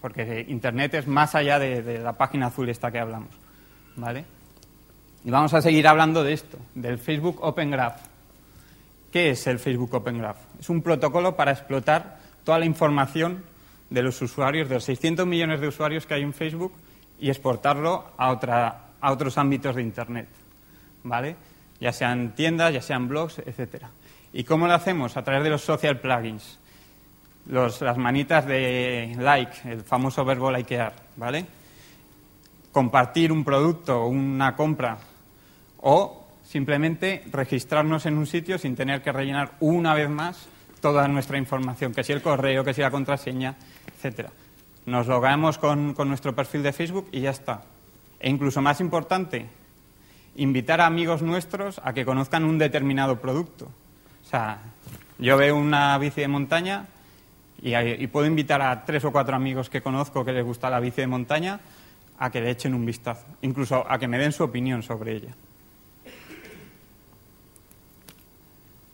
Porque Internet es más allá de, de la página azul esta que hablamos. ¿Vale? Y vamos a seguir hablando de esto, del Facebook Open Graph. ¿Qué es el Facebook Open Graph? Es un protocolo para explotar toda la información de los usuarios, de los 600 millones de usuarios que hay en Facebook y exportarlo a, otra, a otros ámbitos de Internet, ¿vale? Ya sean tiendas, ya sean blogs, etcétera. ¿Y cómo lo hacemos? A través de los social plugins, las manitas de like, el famoso verbo likear, ¿vale? Compartir un producto, una compra o simplemente registrarnos en un sitio sin tener que rellenar una vez más toda nuestra información, que si el correo, que si la contraseña, etcétera. Nos logamos con, con nuestro perfil de Facebook y ya está. E incluso más importante, invitar a amigos nuestros a que conozcan un determinado producto. O sea, yo veo una bici de montaña y, y, puedo invitar a tres o cuatro amigos que conozco que les gusta la bici de montaña a que le echen un vistazo, incluso a que me den su opinión sobre ella.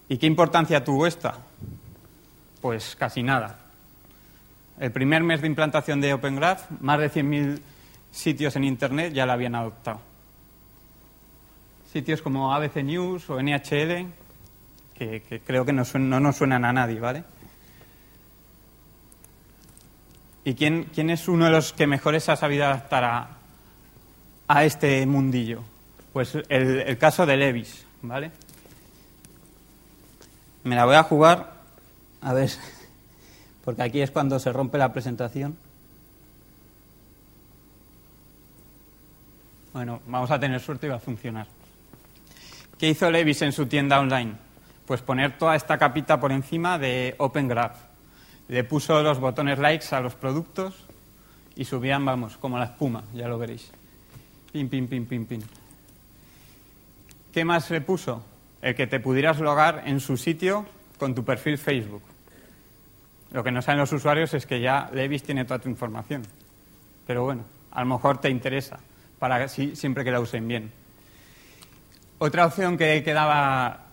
¿Y qué importancia tuvo esta? Pues casi nada. El primer mes de implantación de Open Graph, más de 100.000 sitios en Internet ya la habían adoptado. Sitios como ABC News o NHL, que, creo que no, no, nos suenan a nadie, ¿vale? ¿Y quién, quién, es uno de los que mejor se ha sabido adaptar a, a este mundillo? Pues el, el caso de Levis, ¿vale? Me la voy a jugar, a ver, porque aquí es cuando se rompe la presentación. Bueno, vamos a tener suerte y va a funcionar. ¿Qué hizo Levis en su tienda online? Pues poner toda esta capita por encima de Open Graph. Le puso los botones likes a los productos y subían, vamos, como la espuma, ya lo veréis. Pim, pim, pim, pim, pim. ¿Qué más le puso? el que te pudieras logar en su sitio con tu perfil Facebook. Lo que no saben los usuarios es que ya Levis tiene toda tu información. Pero bueno, a lo mejor te interesa, para siempre que la usen bien. Otra opción que, que daba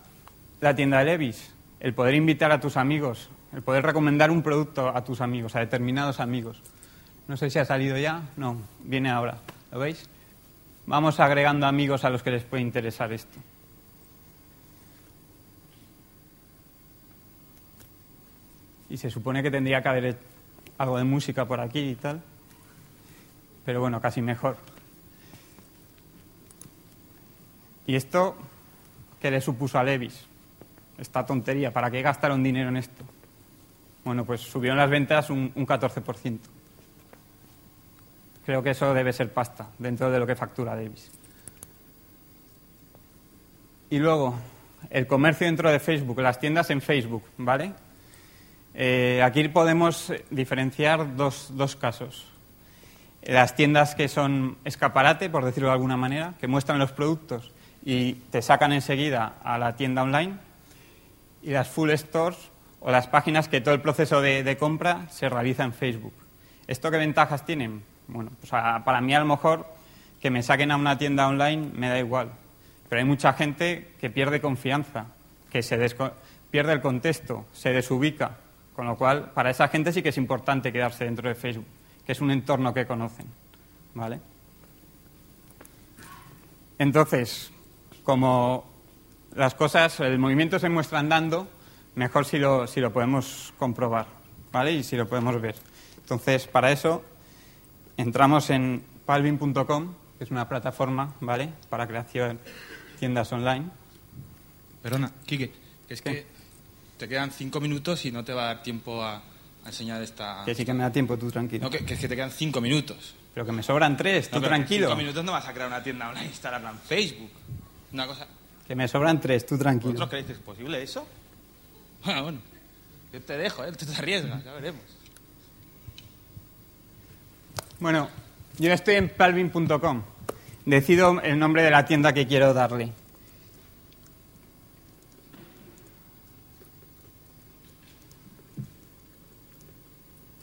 la tienda de Levis, el poder invitar a tus amigos, el poder recomendar un producto a tus amigos, a determinados amigos. No sé si ha salido ya, no, viene ahora. ¿Lo veis? Vamos agregando amigos a los que les puede interesar esto. Y se supone que tendría que haber algo de música por aquí y tal, pero bueno, casi mejor. ¿Y esto qué le supuso a Levis? Esta tontería, ¿para qué gastaron dinero en esto? Bueno, pues subieron las ventas un, un 14%. Creo que eso debe ser pasta dentro de lo que factura Levis. Y luego, el comercio dentro de Facebook, las tiendas en Facebook, ¿vale? Eh, aquí podemos diferenciar dos, dos casos. Las tiendas que son escaparate, por decirlo de alguna manera, que muestran los productos y te sacan enseguida a la tienda online, y las full stores o las páginas que todo el proceso de, compra se realiza en Facebook. ¿Esto qué ventajas tienen? Bueno, pues para mí a lo mejor que me saquen a una tienda online me da igual, pero hay mucha gente que pierde confianza, que se pierde el contexto, se desubica, con lo cual para esa gente sí que es importante quedarse dentro de Facebook, que es un entorno que conocen, ¿vale? Entonces, como las cosas, el movimiento se muestra andando, mejor si lo, si lo podemos comprobar, ¿vale? Y si lo podemos ver. Entonces, para eso, entramos en palvin.com, que es una plataforma, ¿vale? Para creación de tiendas online. Perdona, Quique, que es que te quedan cinco minutos y no te va a dar tiempo a, enseñar esta... Que sí que me da tiempo, tú tranquilo. No, que, es que te quedan cinco minutos. Pero que me sobran tres, tú tranquilo. En cinco minutos no vas a crear una tienda online, instalarla en Facebook. Una cosa... Que me sobran tres, tú tranquilo. ¿Vosotros creéis que es posible eso? Bueno, bueno. Yo te dejo, ¿eh? Tú te arriesgas, ya veremos. Bueno, yo estoy en palvin.com. Decido el nombre de la tienda que quiero darle.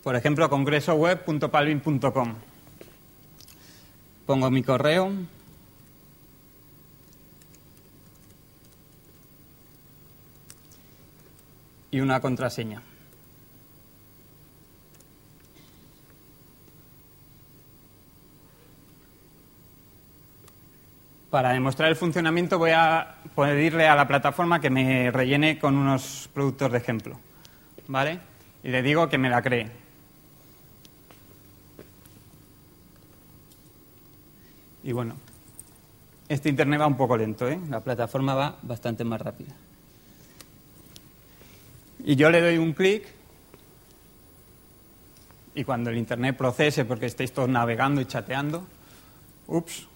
Por ejemplo, congresoweb.palvin.com. Pongo mi correo. Y una contraseña. Para demostrar el funcionamiento voy a pedirle a la plataforma que me rellene con unos productos de ejemplo. ¿Vale? Y le digo que me la cree. Y bueno, este internet va un poco lento, ¿eh? La plataforma va bastante más rápida. Y yo le doy un clic y cuando el internet procese, porque estáis todos navegando y chateando, ups,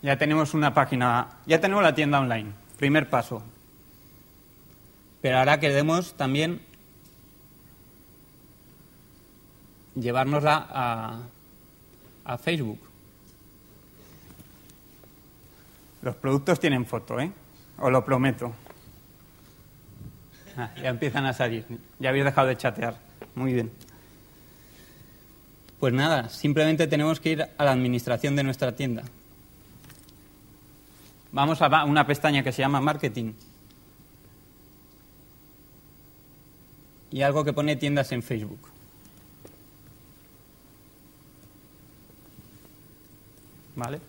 ya tenemos una página, ya tenemos la tienda online. Primer paso. Pero ahora queremos también llevárnosla a, a Facebook. Los productos tienen foto, ¿eh? Os lo prometo. Ah, ya empiezan a salir. Ya habéis dejado de chatear. Muy bien. Pues nada, simplemente tenemos que ir a la administración de nuestra tienda. Vamos a una pestaña que se llama Marketing. Y algo que pone tiendas en Facebook. ¿Vale?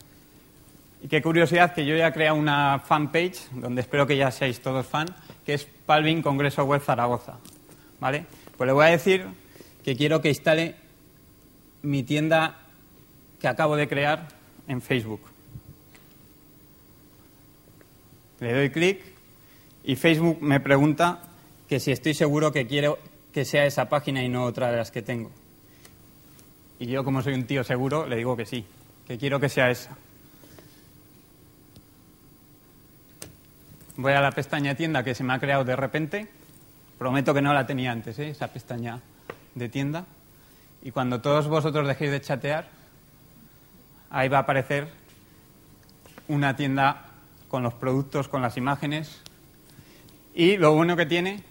Y qué curiosidad que yo ya he creado una fanpage, donde espero que ya seáis todos fan, que es Palvin Congreso Web Zaragoza. ¿Vale? Pues le voy a decir que quiero que instale mi tienda que acabo de crear en Facebook. Le doy clic y Facebook me pregunta que si estoy seguro que quiero que sea esa página y no otra de las que tengo. Y yo, como soy un tío seguro, le digo que sí, que quiero que sea esa. Voy a la pestaña tienda que se me ha creado de repente. Prometo que no la tenía antes, ¿eh? esa pestaña de tienda. Y cuando todos vosotros dejéis de chatear, ahí va a aparecer una tienda con los productos, con las imágenes. Y lo bueno que tiene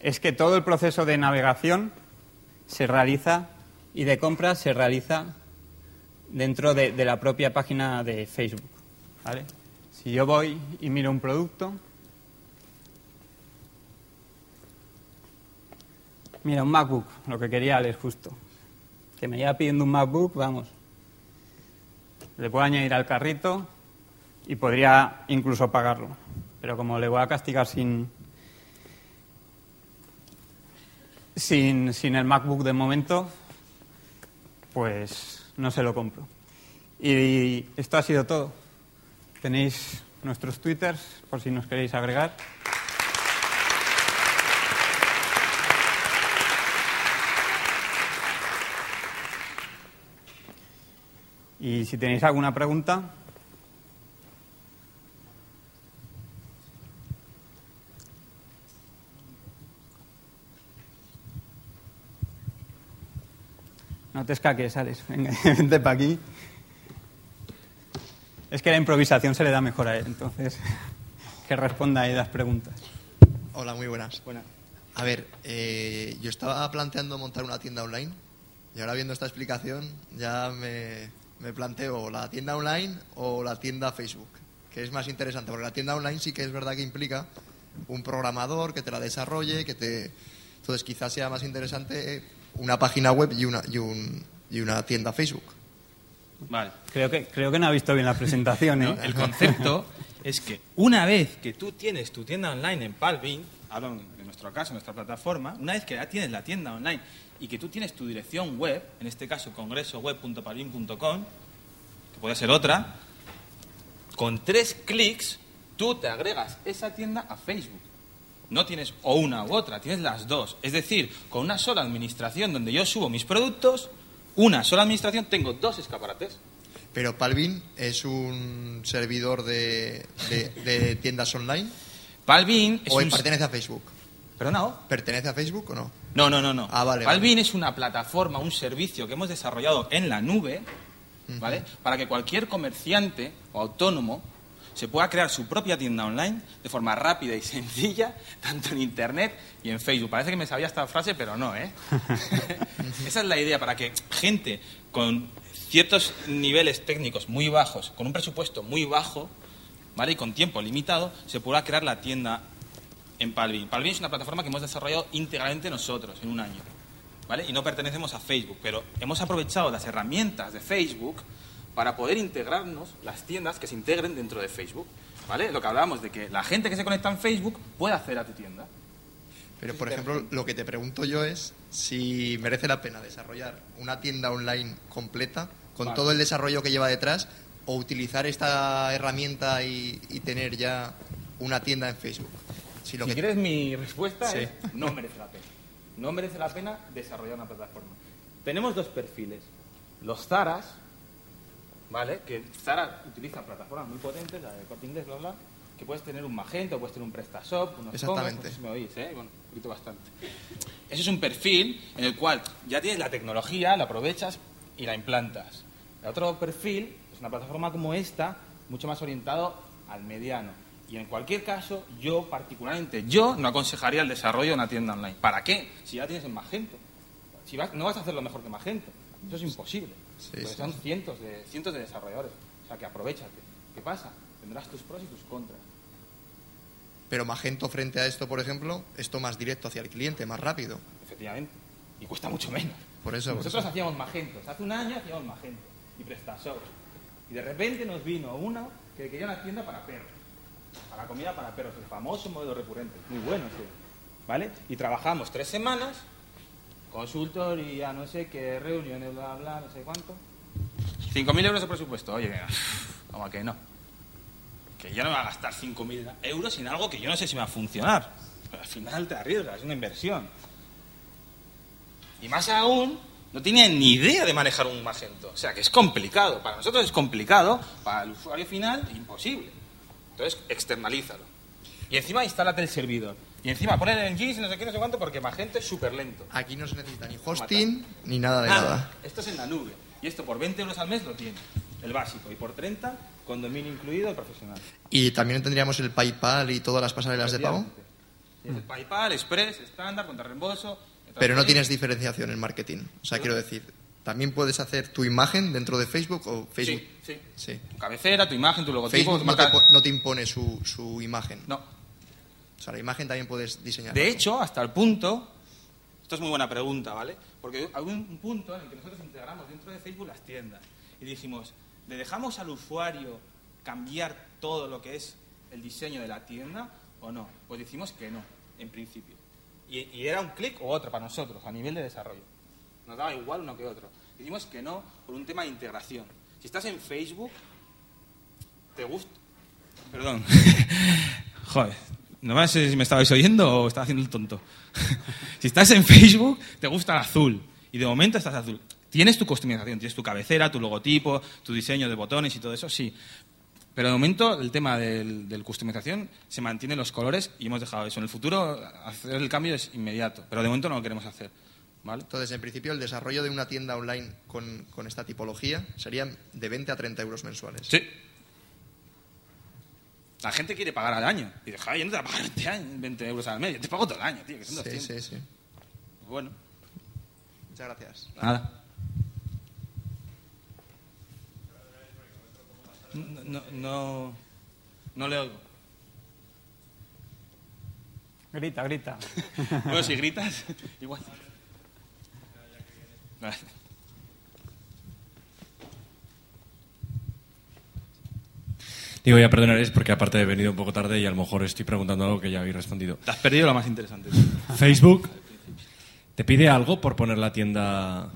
es que todo el proceso de navegación se realiza y de compra se realiza dentro de, la propia página de Facebook. Si yo voy y miro un producto, mira, un MacBook, lo que quería es justo. Que me iba pidiendo un MacBook, vamos. Le puedo añadir al carrito y podría incluso pagarlo. Pero como le voy a castigar sin, sin, sin el MacBook de momento, pues no se lo compro. Y esto ha sido todo. Tenéis nuestros twitters por si nos queréis agregar. Y si tenéis alguna pregunta. No te escaques, Alex. Venga, vente para aquí. Es que la improvisación se le da mejor a él, entonces que responda ahí las preguntas. Hola, muy buenas. Buenas. A ver, eh, yo estaba planteando montar una tienda online y ahora viendo esta explicación ya me, me planteo la tienda online o la tienda Facebook, que es más interesante, porque la tienda online sí que es verdad que implica un programador que te la desarrolle, que te... Entonces quizás sea más interesante una página web y una, y un- y una tienda Facebook. Vale. Creo que, creo que no ha visto bien la presentación, ¿eh? ¿no? El concepto es que una vez que tú tienes tu tienda online en Palvin, hablo en en nuestro caso, en nuestra plataforma, una vez que ya tienes la tienda online y que tú tienes tu dirección web, en este caso congresoweb.palvin.com, que puede ser otra, con tres clics tú te agregas esa tienda a Facebook. No tienes o una u otra, tienes las dos. Es decir, con una sola administración donde yo subo mis productos, una sola administración, tengo dos escaparates. Pero Palvin es un servidor de, de- de tiendas online Palvin es o un... pertenece a Facebook. ¿Perdona, O? ¿Pertenece a Facebook o no? No, no, no, no. Ah, vale, Palvin es una plataforma, un servicio que hemos desarrollado en la nube, ¿vale? Para que cualquier comerciante o autónomo se pueda crear su propia tienda online de forma rápida y sencilla, tanto en Internet y en Facebook. Parece que me sabía esta frase, pero no, ¿eh? Esa es la idea, para que gente con ciertos niveles técnicos muy bajos, con un presupuesto muy bajo, ¿vale? Y con tiempo limitado, se pueda crear la tienda en Palvin. Palvin es una plataforma que hemos desarrollado íntegramente nosotros en un año. ¿Vale? Y no pertenecemos a Facebook, pero hemos aprovechado las herramientas de Facebook para poder integrarnos las tiendas que se integren dentro de Facebook. ¿Vale? Lo que hablábamos de que la gente que se conecta en Facebook puede acceder a tu tienda. Pero, por ejemplo, lo que te pregunto yo es si merece la pena desarrollar una tienda online completa con Vale. todo el desarrollo que lleva detrás o utilizar esta herramienta y, y tener ya una tienda en Facebook. Si lo si que- quieres mi respuesta Sí. es no merece la pena. No merece la pena desarrollar una plataforma. Tenemos dos perfiles. Los Zaras, ¿vale? Que Zara utiliza plataformas muy potentes, la de Corte Inglés, bla, bla, que puedes tener un Magento, puedes tener un PrestaShop, unos Exactamente. No sé si me oís, ¿eh? Bueno, un poquito bastante. Ese es un perfil en el cual ya tienes la tecnología, la aprovechas y la implantas. El otro perfil es una plataforma como esta, mucho más orientado al mediano. Y en cualquier caso, yo particularmente, yo no aconsejaría el desarrollo de una tienda online. ¿Para qué? Si ya tienes en Magento. Si vas- no vas a hacerlo mejor que Magento. Eso es imposible. Sí, sí, son sí. cientos de, cientos de desarrolladores. O sea, que aprovechate. ¿Qué pasa? Tendrás tus pros y tus contras. Pero Magento frente a esto, por ejemplo, esto más directo hacia el cliente, más rápido. Efectivamente. Y cuesta mucho menos. Por eso, por Nosotros eso. hacíamos Magentos. Hace un año hacíamos Magento. Y PrestaShop. Y de repente nos vino uno que quería una tienda para perros. Para comida para perros. El famoso modelo recurrente. Muy bueno, sí. ¿Vale? Y trabajamos tres semanas. Consultoría, no sé qué, reuniones, bla, bla, no sé cuánto. 5.000 euros de presupuesto. Oye, como que no. Que yo no me voy a gastar 5.000 euros en algo que yo no sé si me va a funcionar. Al final te arriesgas, es una inversión. Y más aún, no tenía ni idea de manejar un Magento. O sea, que es complicado. Para nosotros es complicado, para el usuario final, imposible. Entonces, externalízalo. Y encima, instálate el servidor. Y encima, poner el GIS y no sé qué, no sé cuánto, porque Magento es súper lento. Aquí no se necesita ni hosting ni nada de Nada. nada. Esto es en la nube. Y esto por 20 euros al mes lo tiene. El básico. Y por 30, con dominio incluido, el profesional. Y también tendríamos el PayPal y todas las pasarelas de pago. El PayPal, Express, estándar, contra reembolso. Pero no tienes diferenciación en marketing. O sea, quiero decir, también puedes hacer tu imagen dentro de Facebook o Facebook. Sí, sí. Sí. Tu cabecera, tu imagen, tu logotipo. Facebook tu no te, marca- no te impone su, su imagen. No. O sea, la imagen también puedes diseñar. De hecho, hasta el punto, esto es muy buena pregunta, ¿vale? Porque hay un punto en el que nosotros integramos dentro de Facebook las tiendas y dijimos, ¿le dejamos al usuario cambiar todo lo que es el diseño de la tienda o no? Pues decimos que no, en principio. Y, y era un clic o otro para nosotros a nivel de desarrollo. Nos daba igual uno que otro. Decimos que no por un tema de integración. Si estás en Facebook, te gusta. Perdón. Joder. No sé si me estabais oyendo o estaba haciendo el tonto. si estás en Facebook, te gusta el azul. Y de momento estás azul. Tienes tu customización, tienes tu cabecera, tu logotipo, tu diseño de botones y todo eso, sí. Pero de momento el tema del, del customización se mantiene los colores y hemos dejado eso. En el futuro hacer el cambio es inmediato, pero de momento no lo queremos hacer. ¿vale? Entonces, en principio, el desarrollo de una tienda online con, con esta tipología sería de 20 a 30 euros mensuales. Sí. La gente quiere pagar al año. Y dice, Javi, yo no te voy a pagar 20, años- 20 euros al mes. Yo te pago todo el año, tío, que son Sí, 200. sí, sí. Bueno, Muchas gracias. nada. No, no, no, no le oigo. Grita, grita. Bueno, si gritas, igual. Vale. Digo, ya perdonaréis porque aparte he venido un poco tarde y a lo mejor estoy preguntando algo que ya habéis respondido. Te has perdido lo más interesante. Facebook te pide algo por poner la tienda,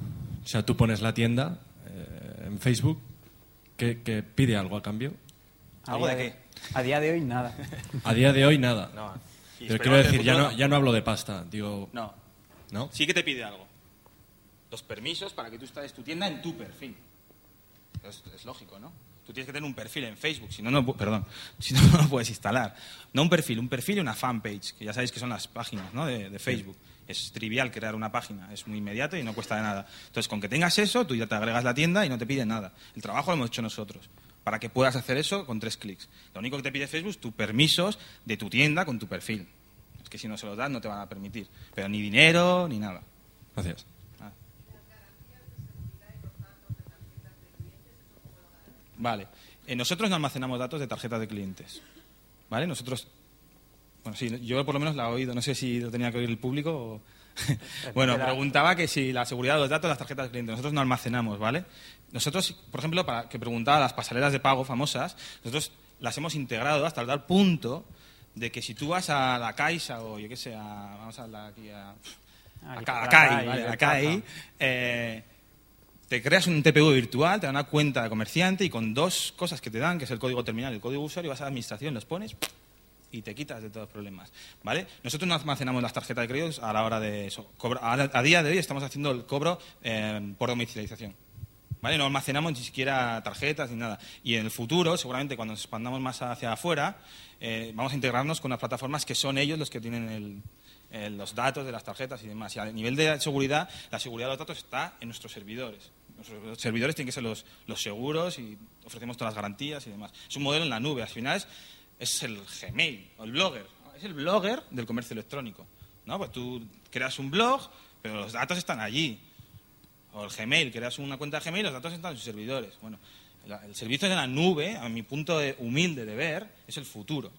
o sea, tú pones la tienda eh, en Facebook que, que pide algo a cambio. A ¿Algo día de qué? A día de hoy, nada. A día de hoy nada. No. Pero quiero decir, ya no, ya no hablo de pasta, digo, No. ¿no? Sí que te pide algo. Los permisos para que tú installes tu tienda en tu perfil. Es, es lógico, ¿no? Tú tienes que tener un perfil en Facebook, si no, no, perdón, si no, no lo puedes instalar. No un perfil, un perfil y una fanpage, que ya sabéis que son las páginas ¿no? de, de Facebook. Es trivial crear una página, es muy inmediato y no cuesta de nada. Entonces, con que tengas eso, tú ya te agregas la tienda y no te pide nada. El trabajo lo hemos hecho nosotros, para que puedas hacer eso con tres clics. Lo único que te pide Facebook es tus permisos de tu tienda con tu perfil. Es que si no se los das, no te van a permitir. Pero ni dinero, ni nada. Gracias. Ah. Vale. Eh, nosotros no almacenamos datos de tarjetas de clientes. ¿Vale? Nosotros. Bueno, sí, yo por lo menos la he oído. No sé si lo tenía que oír el público o. bueno, preguntaba que si la seguridad de los datos de las tarjetas de clientes. Nosotros no almacenamos, ¿vale? Nosotros, por ejemplo, para que preguntaba las pasarelas de pago famosas, nosotros las hemos integrado hasta el tal punto de que si tú vas a la Caixa o yo qué sé, a- vamos a hablar aquí a, a, a la CAI, ¿vale? la A CAI, caja. eh, te creas un TPU virtual, te dan una cuenta de comerciante y con dos cosas que te dan, que es el código terminal y el código usuario, vas a la administración, los pones y te quitas de todos los problemas. ¿vale? Nosotros no almacenamos las tarjetas de créditos a la hora de eso. Cobro- a, día de hoy estamos haciendo el cobro eh, por domiciliación. ¿Vale? No almacenamos ni siquiera tarjetas ni nada. Y en el futuro, seguramente cuando nos expandamos más hacia afuera, eh, vamos a integrarnos con las plataformas que son ellos los que tienen los datos de las tarjetas y demás. Y a nivel de seguridad, la seguridad de los datos está en nuestros servidores. Nuestros servidores tienen que ser los, los seguros y ofrecemos todas las garantías y demás. Es un modelo en la nube. Al final es, es el Gmail o el Blogger. Es el Blogger del comercio electrónico. ¿no? Pues tú creas un blog, pero los datos están allí o el Gmail, creas una cuenta de Gmail, los datos están en sus servidores. Bueno, el servicio de la nube, a mi punto de- humilde de ver, es el futuro.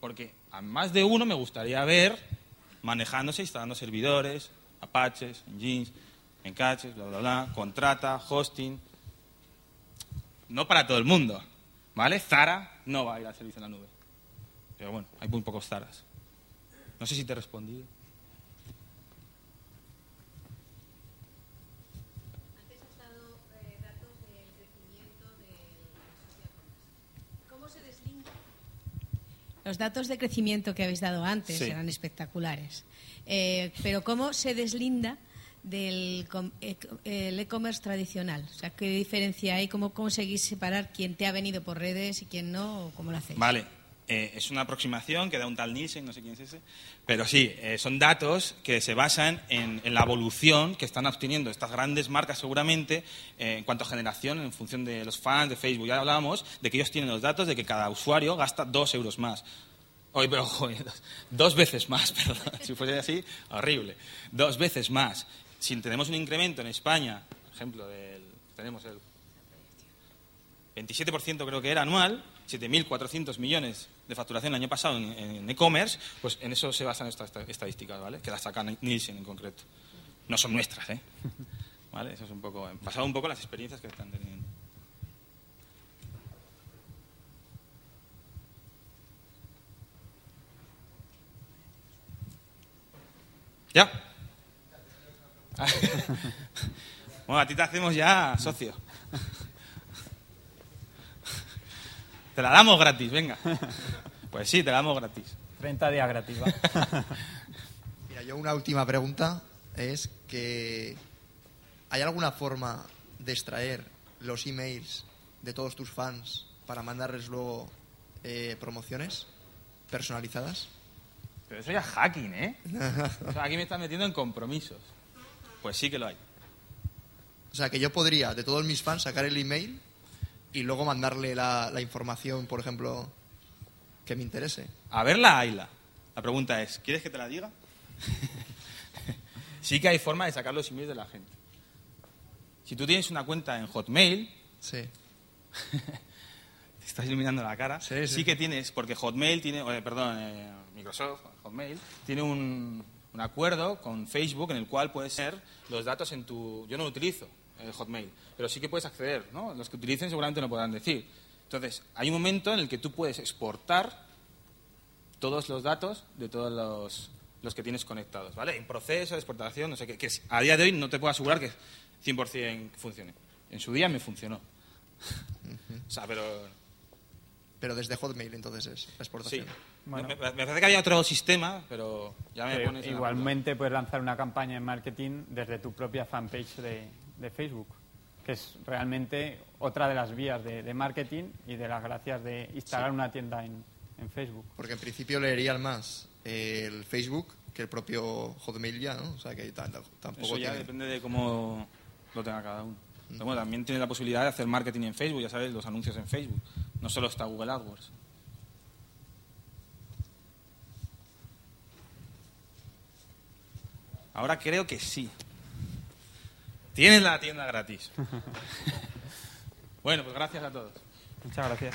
Porque a más de uno me gustaría ver manejándose, instalando servidores, Apaches, Engines, Encaches, bla, bla, bla, contrata, hosting. No para todo el mundo, ¿vale? Zara no va a ir al servicio en la nube. Pero bueno, hay muy pocos Zaras. No sé si te he respondido. Antes has dado datos del crecimiento del social commerce. ¿Cómo se deslinda? Los datos de crecimiento que habéis dado antes Sí. eran espectaculares. Eh, pero ¿cómo se deslinda del e- el e-commerce tradicional? O sea, ¿qué diferencia hay? ¿Cómo conseguís separar quién te ha venido por redes y quién no? ¿O ¿Cómo lo hacéis? Vale, eh, es una aproximación que da un tal Nielsen, no sé quién es ese, pero sí, eh, son datos que se basan en, la evolución que están obteniendo estas grandes marcas seguramente eh, en cuanto a generación, en función de los fans de Facebook. Ya hablábamos de que ellos tienen los datos de que cada usuario gasta dos euros más. Oye, pero joder, dos veces más, perdón. Si fuese así, horrible. Dos veces más. Si tenemos un incremento en España, por ejemplo, del, tenemos el 27% creo que era anual, 7.400 millones de facturación el año pasado en- e-commerce, pues en eso se basan estas esta- estadísticas, ¿vale? Que las saca Nielsen en concreto. No son nuestras, ¿eh? ¿Vale? Eso es un poco, pasado un poco las experiencias que están teniendo. ¿Ya? bueno, a ti te hacemos ya socio. Te la damos gratis, venga. Pues sí, te la damos gratis. 30 días gratis, va. Mira, yo una última pregunta es que ¿hay alguna forma de extraer los emails de todos tus fans para mandarles luego eh, promociones personalizadas? Pero eso ya es hacking, ¿eh? O sea, aquí me estás metiendo en compromisos. Pues sí que lo hay. O sea, que yo podría, de todos mis fans, sacar el email y luego mandarle la, la información, por ejemplo, que me interese. A verla, hayla. La pregunta es, ¿quieres que te la diga? sí que hay forma de sacar los emails de la gente. Si tú tienes una cuenta en Hotmail, Sí. te estás iluminando la cara, Sí, sí, sí. que tienes, porque Hotmail tiene, eh, perdón, eh, Microsoft, Hotmail, tiene un, un acuerdo con Facebook en el cual puedes ser los datos en tu... Yo no lo utilizo, eh, Hotmail, pero sí que puedes acceder, ¿no? Los que utilicen seguramente lo podrán decir. Entonces, hay un momento en el que tú puedes exportar todos los datos de todos los, los que tienes conectados, ¿vale? En proceso de exportación, no sé qué, que a día de hoy no te puedo asegurar que 100% funcione. En su día me funcionó. o sea, pero Pero desde Hotmail, entonces es la sí. Bueno. Me, me parece que había otro sistema, pero ya me Pero pones en igualmente puedes lanzar una campaña de marketing desde tu propia fanpage de, de Facebook, que es realmente otra de las vías de, de marketing y de las gracias de instalar una tienda en, en Facebook. Porque en principio leerían más el Facebook que el propio Hotmail ya, ¿no? O sea, que tampoco Eso ya tiene- depende de cómo lo tenga cada uno. Pero bueno, también tiene la posibilidad de hacer marketing en Facebook, ya sabes, los anuncios en Facebook. No solo está Google AdWords. Ahora creo que sí. Tienes la tienda gratis. bueno, pues gracias a todos. Muchas gracias.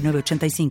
906985.